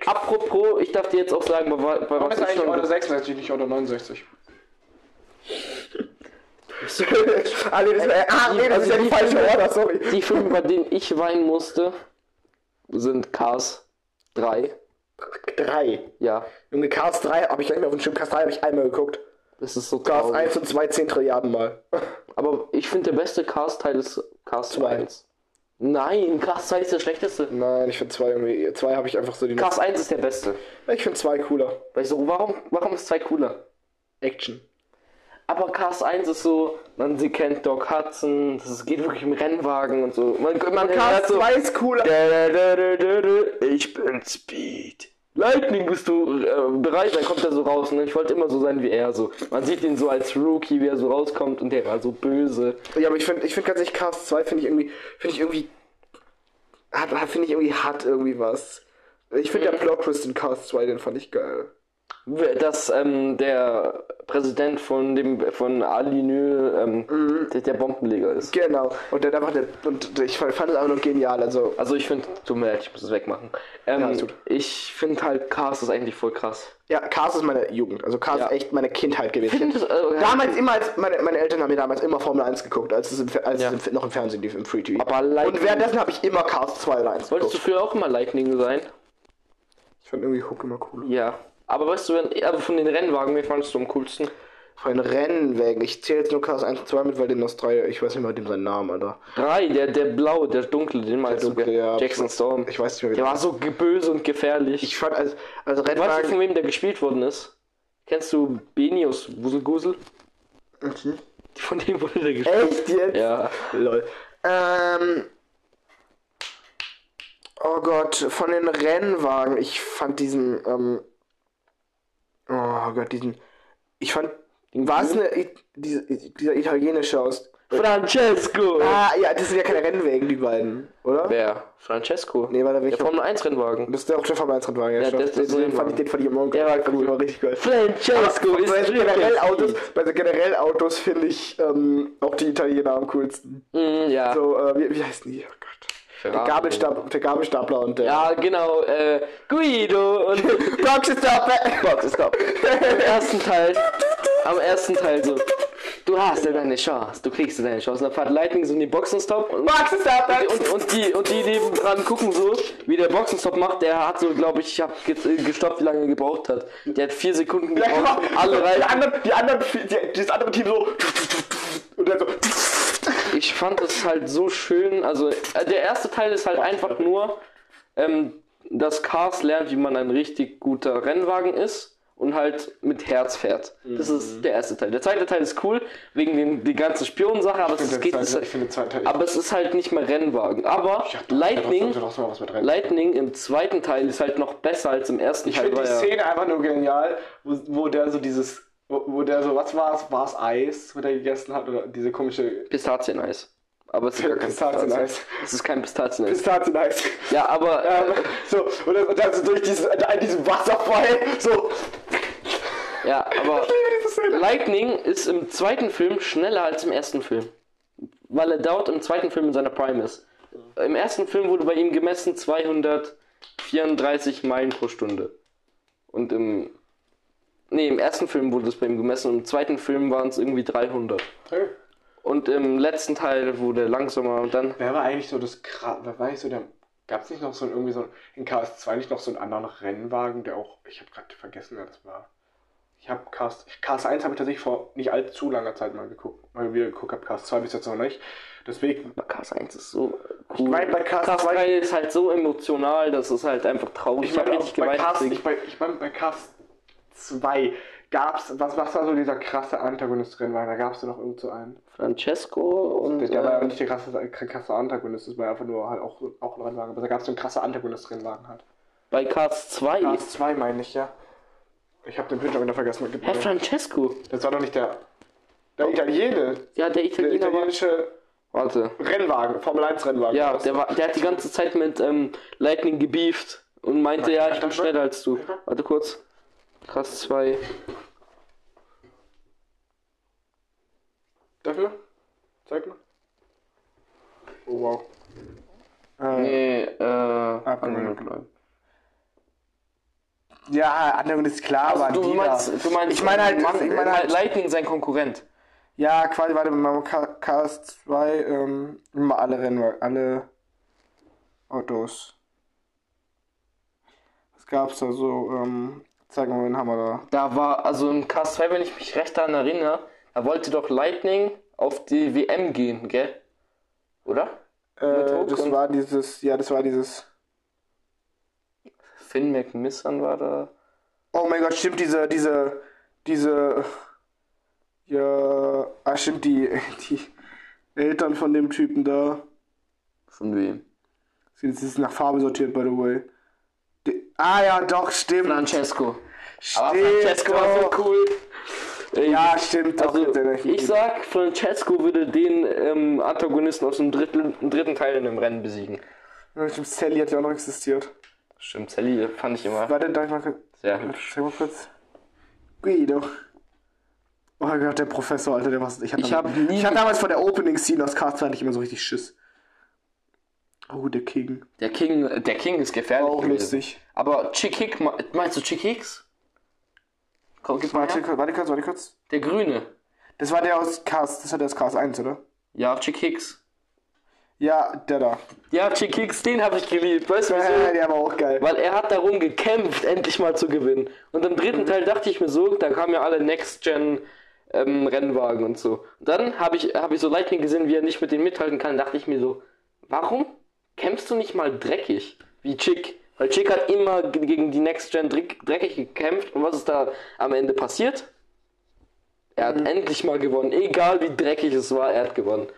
Apropos, ich darf dir jetzt auch sagen, bei, bei Warum was ist ich eigentlich schon... Order 66, nicht Order 69? ah, nee, das, äh, ah, nee, das ist ja die falsche Order, sorry. Die Filme, bei denen ich weinen musste, sind Cars 3. Drei. Ja, Junge, Cars 3 habe ich gar nicht mehr auf dem Schirm. Cars 3 habe ich einmal geguckt. das ist so Cars traurig. 1 und 2 10 Trilliarden Mal. Aber ich finde, der beste Cars-Teil ist Cars Zwei. 1. Nein, Cars 2 ist der schlechteste. Nein, ich finde 2 irgendwie. 2 habe ich einfach so die. Cars 1 ist der beste. Ich finde 2 cooler. Weißt du, warum, warum ist 2 cooler? Action. Aber Cars 1 ist so, man sie kennt Doc Hudson, das geht wirklich im Rennwagen und so. Man, man Cars so, 2 ist cooler. ich bin Speed. Lightning, bist du äh, bereit? Dann kommt er so raus und ich wollte immer so sein wie er. So. Man sieht ihn so als Rookie, wie er so rauskommt und der war so böse. Ja, aber ich finde ich find ganz ehrlich, Cars 2 finde ich irgendwie. Finde ich irgendwie. Hat, finde ich irgendwie hat irgendwie was. Ich finde der Plot Twist in Cars 2, den fand ich geil. Dass ähm, der Präsident von dem von Alinö ähm, der, der Bombenleger ist. Genau. Und der einfach der, und ich fand fand es einfach nur genial. Also. Also ich finde, tut mir leid, ich muss es wegmachen. Ähm, Ja, ich finde halt Cars ist eigentlich voll krass. Ja, Cars ist meine Jugend. Also Cars Ja. ist echt meine Kindheit gewesen. Find äh, Damals immer, als meine, meine Eltern haben mir damals immer Formel 1 geguckt, als es, im, als Ja. es im, noch im Fernsehen lief, im Free TV. Aber Lightning- Und währenddessen habe ich immer Cars 2 oder 1 Wolltest du geguckt. früher auch immer Lightning sein? Ich fand irgendwie Hook immer cooler. Ja. Aber weißt du, wenn, also von den Rennwagen, wen fandest du am coolsten? Von Rennwägen. Ich zähle jetzt nur Cars 1 und 2 mit, weil den aus 3, ich weiß nicht mal dem seinen Namen, Alter. Drei, der, der blaue, der dunkle, den dunkle, gell? ja. Jackson Storm. Ich weiß nicht mehr, wie Der der war so böse und gefährlich. Ich fand als, als weißt du, Rennwagen. von wem der gespielt worden ist? Kennst du Benius Wuselgusel? Mhm. Von dem wurde der gespielt. Echt jetzt? Ja. Lol. Ähm. Oh Gott, von den Rennwagen. Ich fand diesen, ähm. Oh Gott, diesen. Ich fand. War es eine. I- Diese, dieser italienische aus. Francesco! Ah, ja, das sind ja keine Rennwagen, die beiden, oder? Wer? Francesco. Nee, war der der welcher? Formel 1 Rennwagen. Das ist der auch der Formel 1 Rennwagen, ja, Ja, das- das den, fand ich, den fand ich immer Der war cool. immer richtig geil. Francesco Aber ist bei generell Autos, bei so generell Autos finde ich ähm, auch die Italiener am coolsten. Mm, ja. So, äh, wie, wie heißen die? Oh Gott. Der, Ferrari. Gabelstab, der Gabelstapler und der. Ja, genau. Äh, Guido und Boxenstapler! Boxenstopp. Am ersten Teil. Am ersten Teil so. Du hast ja deine Chance. Du kriegst ja deine Chance. Und dann fährt Lightning so in die Boxenstopp und, Boxenstapler! und, und, die, und die neben dran gucken so, wie der Boxenstopp macht. Der hat so, glaube ich, ich habe gestoppt, wie lange er gebraucht hat. Der hat vier Sekunden Ja, gebraucht. genau. Alle die rein. anderen, die anderen, die, das andere Team so. Und dann so. Ich fand es halt so schön. Also, äh, der erste Teil ist halt einfach nur, ähm, dass Cars lernt, wie man ein richtig guter Rennwagen ist und halt mit Herz fährt. Das ist der erste Teil. Der zweite Teil ist cool, wegen den, die ganze Spionensache, aber es, geht, ich zweiten Teil. aber es ist halt nicht mehr Rennwagen. Aber Lightning, was mit rein. Lightning im zweiten Teil ist halt noch besser als im ersten Ich Teil. finde die Szene einfach nur genial, wo, wo der so dieses. Wo, wo der so, was war es? War es Eis, was er gegessen hat? Oder diese komische Pistazieneis. Aber es ist gar kein Pistazieneis. Pistazien. Es ist kein Pistazieneis. Pistazien-Eis? Ja, aber Ähm, so, und dann, und dann so durch diesen, an diesem Wasserfall, so. Ja, aber. Lightning ist im zweiten Film schneller als im ersten Film. Weil er dort im zweiten Film in seiner Prime ist. Im ersten Film wurde bei ihm gemessen 234 Meilen pro Stunde. Und im. Nee, im ersten Film wurde es bei ihm gemessen und im zweiten Film waren es irgendwie 300. Hey. Und im letzten Teil wurde er langsamer und dann. Wer war eigentlich so das Kra Wer war eigentlich so der. Gab es nicht noch so ein, irgendwie so ein, in KS2 nicht noch so einen anderen Rennwagen, der auch. Ich habe gerade vergessen, wer das war. Ich habe KS, KS1 habe ich tatsächlich vor nicht allzu langer Zeit mal geguckt. Mal wieder geguckt habe, KS2 bis jetzt noch nicht. Deswegen. Cars 1 ist so cool. Ich mein, bei Cars Cars 2 3 ist halt so emotional, das ist halt einfach traurig. Ich meine, hab auch bei deswegen. ich, bei, ich mein, bei Cars 2 gab's, was, was war so dieser krasse Antagonist drin war? Da gab's ja noch irgend so einen. Francesco und. Der, der war ja äh, nicht der krasse, krasse Antagonist, das war einfach nur halt auch, auch ein Rennwagen. Aber da gab's so einen krassen Antagonist-Rennwagen halt. bei Cars 2. Cars 2 meine ich, ja. Ich habe den Bildschirm wieder vergessen. Herr Francesco. Das war doch nicht der. Der Italiener. Ja, der Der Italiener war. italienische Warte. Rennwagen, Formel 1 Rennwagen. Ja, der, war, der hat die ganze Zeit mit ähm, Lightning gebieft und meinte, ja, ich bin schneller als du. Warte kurz. Krass 2. Darf mal? Zeig mal. Oh wow. Äh, Nee, äh. Underground. Ja, Underground ist klar, aber Also, du, die meinst, du meinst, ich meine halt, Mann, ich meine halt, Lightning sein Konkurrent. ja, quasi, warte, Mario Kart Cars 2, ähm, immer alle Rennen, alle Autos. Was gab's da so, ähm, zeig mal, wen haben wir da? Da war, also im Cast 2, wenn ich mich recht daran erinnere, da wollte doch Lightning auf die WM gehen, gell? Oder? Äh, das war dieses, ja, das war dieses, Finn McMissan war da. oh mein Gott, stimmt, diese, diese, diese, ja, ah, stimmt, die, die Eltern von dem Typen da. Von wem? Es ist nach Farbe sortiert, by the way. Ah ja, doch, stimmt. Francesco. stimmt Aber Francesco war so doch. cool. Ja, stimmt, doch. Also, ich sag, Francesco würde den ähm, Antagonisten aus dem dritten, dritten Teil in dem Rennen besiegen. Ja, Stimmt, Sally hat ja auch noch existiert. Stimmt, Sally fand ich immer Warte, darf ich mal kurz. sehr hübsch. Mal kurz. Guido. Oh mein Gott, der Professor, Alter, der war. Ich hatte, Ich hab nie- ich hatte damals vor der Opening-Scene aus Cars 2 nicht immer so richtig Schiss. Oh, der King. Der King, der King ist gefährlich. Auch gewesen. lustig. Aber Chick Hick, me- meinst du Chick Hicks? Komm, gib mal Warte, her. kurz, warte kurz, warte kurz. Der Grüne. Das war der aus Cars, das war der aus Cars 1, oder? Ja, Chick Hicks. Ja, der da. Ja, Chick Hicks, den habe ich geliebt. Weißt du wieso? der war auch geil. Weil er hat darum gekämpft, endlich mal zu gewinnen. Und im dritten Teil dachte ich mir so, da kamen ja alle Next-Gen ähm, Rennwagen und so. Und dann habe ich, hab ich so Lightning gesehen, wie er nicht mit denen mithalten kann. dachte ich mir so, warum kämpfst du nicht mal dreckig? Wie Chick. Weil Chick hat immer ge- gegen die Next-Gen dreck- dreckig gekämpft. Und was ist da am Ende passiert? Er hat endlich mal gewonnen. Egal wie dreckig es war, er hat gewonnen.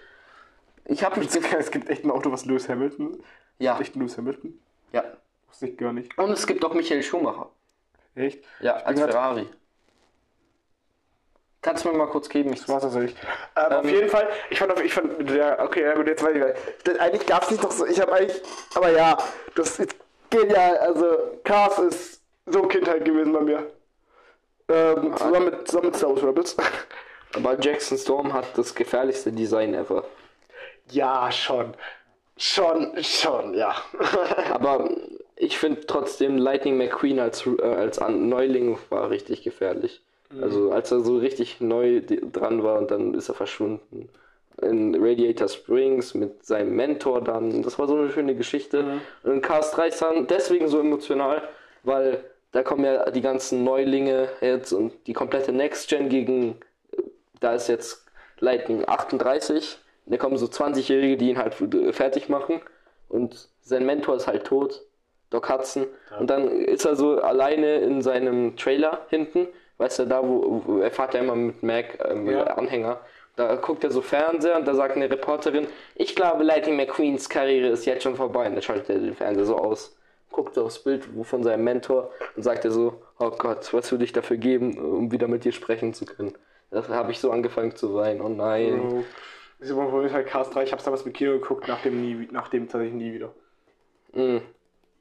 Ich habe mich... gef- Es gibt echt ein Auto, was Lewis Hamilton. Ja, Echt Lewis Hamilton? ja. Wusste ich gar nicht. Und es gibt auch Michael Schumacher. Echt? Ja, als grad- Ferrari. Kannst du mir mal kurz geben? Ich Was tatsächlich. Ähm, auf jeden Fall, ich fand, ich fand, ja, okay, ja gut, jetzt weiß ich. Das, eigentlich gab es nicht noch so, ich habe eigentlich, aber ja, das ist genial, also Cars ist so Kindheit gewesen bei mir. Ähm, zusammen, mit, zusammen mit Star Wars Rebels. Aber Jackson Storm hat das gefährlichste Design ever. ja, schon. Schon, schon, ja. Aber ich finde trotzdem Lightning McQueen als, äh, als Neuling war richtig gefährlich. Also als er so richtig neu dran war und dann ist er verschwunden. In Radiator Springs mit seinem Mentor dann. Das war so eine schöne Geschichte. Und in Cars 3 ist dann deswegen so emotional, weil da kommen ja die ganzen Neulinge jetzt und die komplette Next Gen gegen da ist jetzt Lightning 38, da kommen so 20-Jährige, die ihn halt fertig machen und sein Mentor ist halt tot, Doc Hudson. Und dann ist er so alleine in seinem Trailer hinten, weißt du, da wo, wo er fährt ja immer mit Mac ähm, Ja. Anhänger. Da guckt er so Fernseher und da sagt eine Reporterin, ich glaube Lightning McQueens Karriere ist jetzt schon vorbei. Und dann schaltet er den Fernseher so aus, guckt aufs Bild von seinem Mentor und sagt er so, oh Gott, was würde ich dafür geben, um wieder mit dir sprechen zu können. Da habe ich so angefangen zu weinen, oh nein. Das ist Fall Cars 3, ich hab's damals mit Kino geguckt, nach dem, nie, nach dem tatsächlich nie wieder. Mm.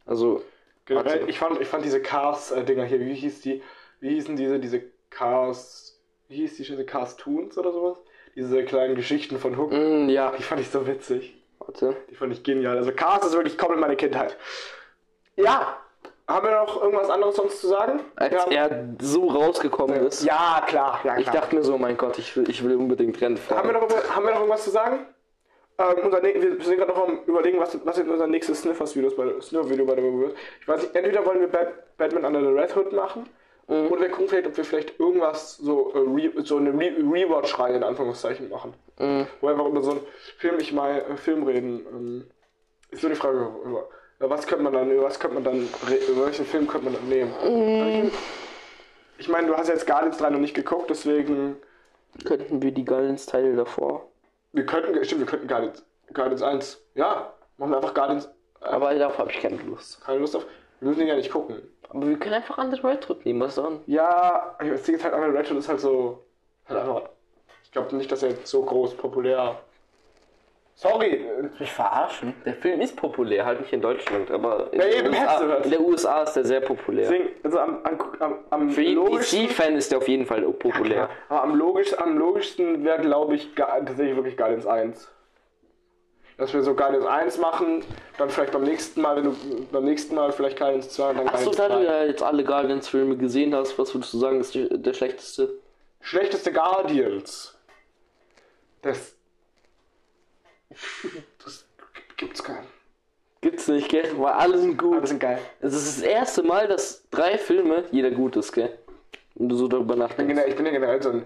Also, Generell, ich fand, ich fand diese Cars-Dinger hier, wie hieß die, wie hießen diese, diese Cars, wie hieß die, diese Cars Toons oder sowas? Diese kleinen Geschichten von Hook, mm, ja, die fand ich so witzig. warte. Die fand ich genial. Also Cars ist wirklich komplett meine Kindheit. Ja, haben wir noch irgendwas anderes sonst zu sagen? Als ja. er so rausgekommen ist, ja, klar, ja, klar. ich dachte mir so, mein Gott, ich will, ich will unbedingt Rennen haben, wir fahren. noch, haben wir noch irgendwas zu sagen? Ähm, unser, wir sind gerade noch am überlegen, was, was jetzt unser nächstes Sniffers-Video bei, Sniffer-Video bei der wird. Ich weiß nicht, entweder wollen wir Bat Batman Under the Red Hood machen, oder wir gucken vielleicht, ob wir vielleicht irgendwas so, äh, re, so eine Re Rewatch-Reihe in Anführungszeichen machen. Wo wir einfach über so einen Film, ich mal, äh, Film reden. Ähm, ist so die Frage, über, was könnte man dann, über was könnte man dann, über welchen Film könnte man dann nehmen? Ich meine, du hast jetzt Guardians 3 noch nicht geguckt, deswegen, Könnten wir die Guardians-Teile davor? wir könnten, stimmt, wir könnten Guardians, Guardians 1, ja, machen wir einfach Guardians, Aber darauf habe ich keine Lust. keine Lust auf, wir müssen den ja nicht gucken. Aber wir können einfach andere Red Hood nehmen, was dran? Ja, das Ding ist halt, Red Hood ist halt so, halt einfach, ich glaube nicht, dass er jetzt so groß populär Sorry. Mich verarschen? Der Film ist populär, halt nicht in Deutschland, aber in, Ja, den, eben, USA, in der USA ist der sehr populär. Deswegen, also am, am, am, Für jeden. DC-Fan ist der auf jeden Fall populär. Ja, aber am, logisch, am logischsten wäre, glaube ich, tatsächlich wirklich Guardians 1. Dass wir so Guardians 1 machen, dann vielleicht beim nächsten Mal, wenn du beim nächsten Mal vielleicht Guardians 2 und dann Achso, Guardians da du 3. ja jetzt alle Guardians-Filme gesehen hast, was würdest du sagen, ist die, der schlechteste? Schlechteste Guardians. Das. Das gibt's keinen. Gibt's nicht, gell? Weil alle sind gut. Alle sind geil. Es ist das erste Mal, dass drei Filme jeder gut ist, gell? Wenn du so darüber nachdenkst. Generell- Ich bin ja generell so ein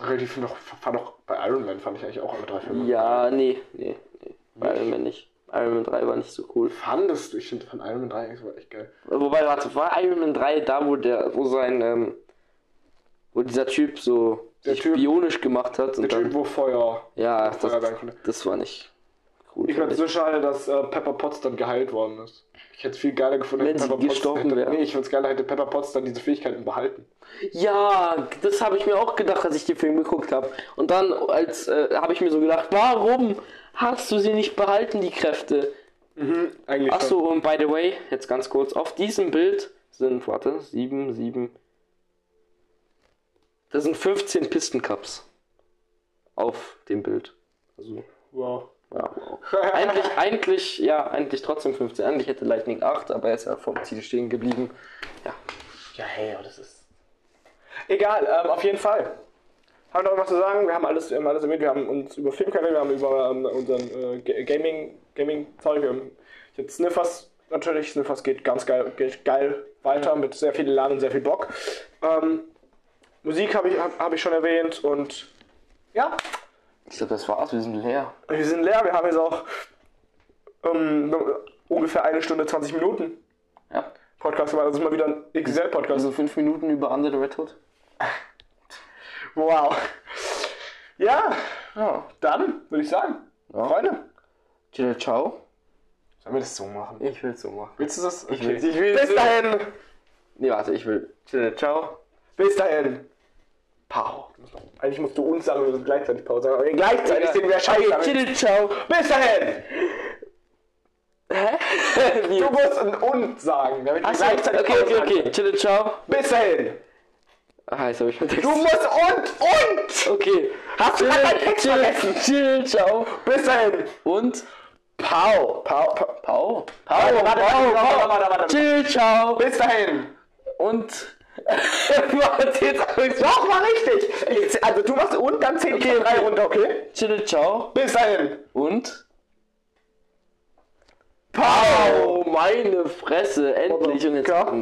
relativ noch, fand auch bei Iron Man fand ich eigentlich auch alle drei Filme. Ja, nee, nee, nee. Bei Iron Man nicht. Iron Man 3 war nicht so cool. Fandest du? Ich finde von Iron Man 3 eigentlich war echt geil. Wobei, warte, war Iron Man 3 da, wo der, wo sein, ähm, wo dieser Typ so Der sich Typ- spionisch gemacht hat und Der dann, Typ, wo Feuer. ja, Feuer das, konnte. das war nicht cool. Ich fand es so schade, dass äh, Pepper Potts dann geheilt worden ist. Ich hätte es viel geiler gefunden, Wenn Pepper Potts gestorben hätte, wäre. Nee, ich finde es geiler, hätte Pepper Potts dann diese Fähigkeiten behalten. Ja, das habe ich mir auch gedacht, als ich den Film geguckt habe. Und dann als äh, habe ich mir so gedacht, warum hast du sie nicht behalten, die Kräfte? Eigentlich Achso, und by the way, jetzt ganz kurz, auf diesem Bild sind, warte, 7, 7. Da sind 15 Pistencups. Auf dem Bild. Also, Wow. ja, wow. eigentlich, eigentlich, ja, eigentlich trotzdem 15. Eigentlich hätte Lightning 8, aber er ist ja vom Ziel stehen geblieben. Ja. Ja, hey, aber das ist. Egal, ähm, auf jeden Fall. Haben wir noch was zu sagen? Wir haben alles, wir haben alles erwähnt. Wir haben uns über Filmkanäle, wir haben über ähm, unseren äh, Ga- Gaming, Gaming-Zeug, wir haben jetzt Sniffers natürlich. Sniffers geht ganz geil, geht geil weiter mit sehr viel Elan und sehr viel Bock. Ähm, Musik habe ich, hab, hab ich schon erwähnt und ja, Ich glaube, das war's, wir sind leer. wir sind leer. Wir haben jetzt auch ähm, ungefähr eine Stunde 20 Minuten Ja. Podcast gemacht. Das ist mal wieder ein XL-Podcast. Also 5 Minuten über Under the Red Hood. Wow. Ja, Ja. dann würde ich sagen, Ja. Freunde. Ciao, ciao. Sollen wir das so machen? Ich will so machen. Willst du das? Ich will- ich will Bis so- dahin. Nee, warte, ich will. Ciao, ciao. Bis dahin. Pau. Eigentlich musst du uns sagen, wir müssen gleichzeitig Pause sagen. Aber gleichzeitig Ja. sind wir scheiße. Ciao, ciao. Bis dahin. Hä? Du musst ein Und sagen, damit wir gleichzeitig okay, okay, okay. Ciao, ciao. Bis dahin. Ah, jetzt habe ich meinen Text. Du musst und und. Okay. Hast du Chill, deinen Text chill, vergessen? chill, ciao. Bis dahin. Und? Pau. Pau. Pau. Pau. Pau, Warte, warte, warte, warte, warte. Chill, ciao. Bis dahin. Und? Doch, war richtig. Ich, also du machst und, dann zähl ich von drei runter, okay? Chill, ciao. Bis dahin. Und? Pau! Meine Fresse, endlich. Und jetzt. Mann,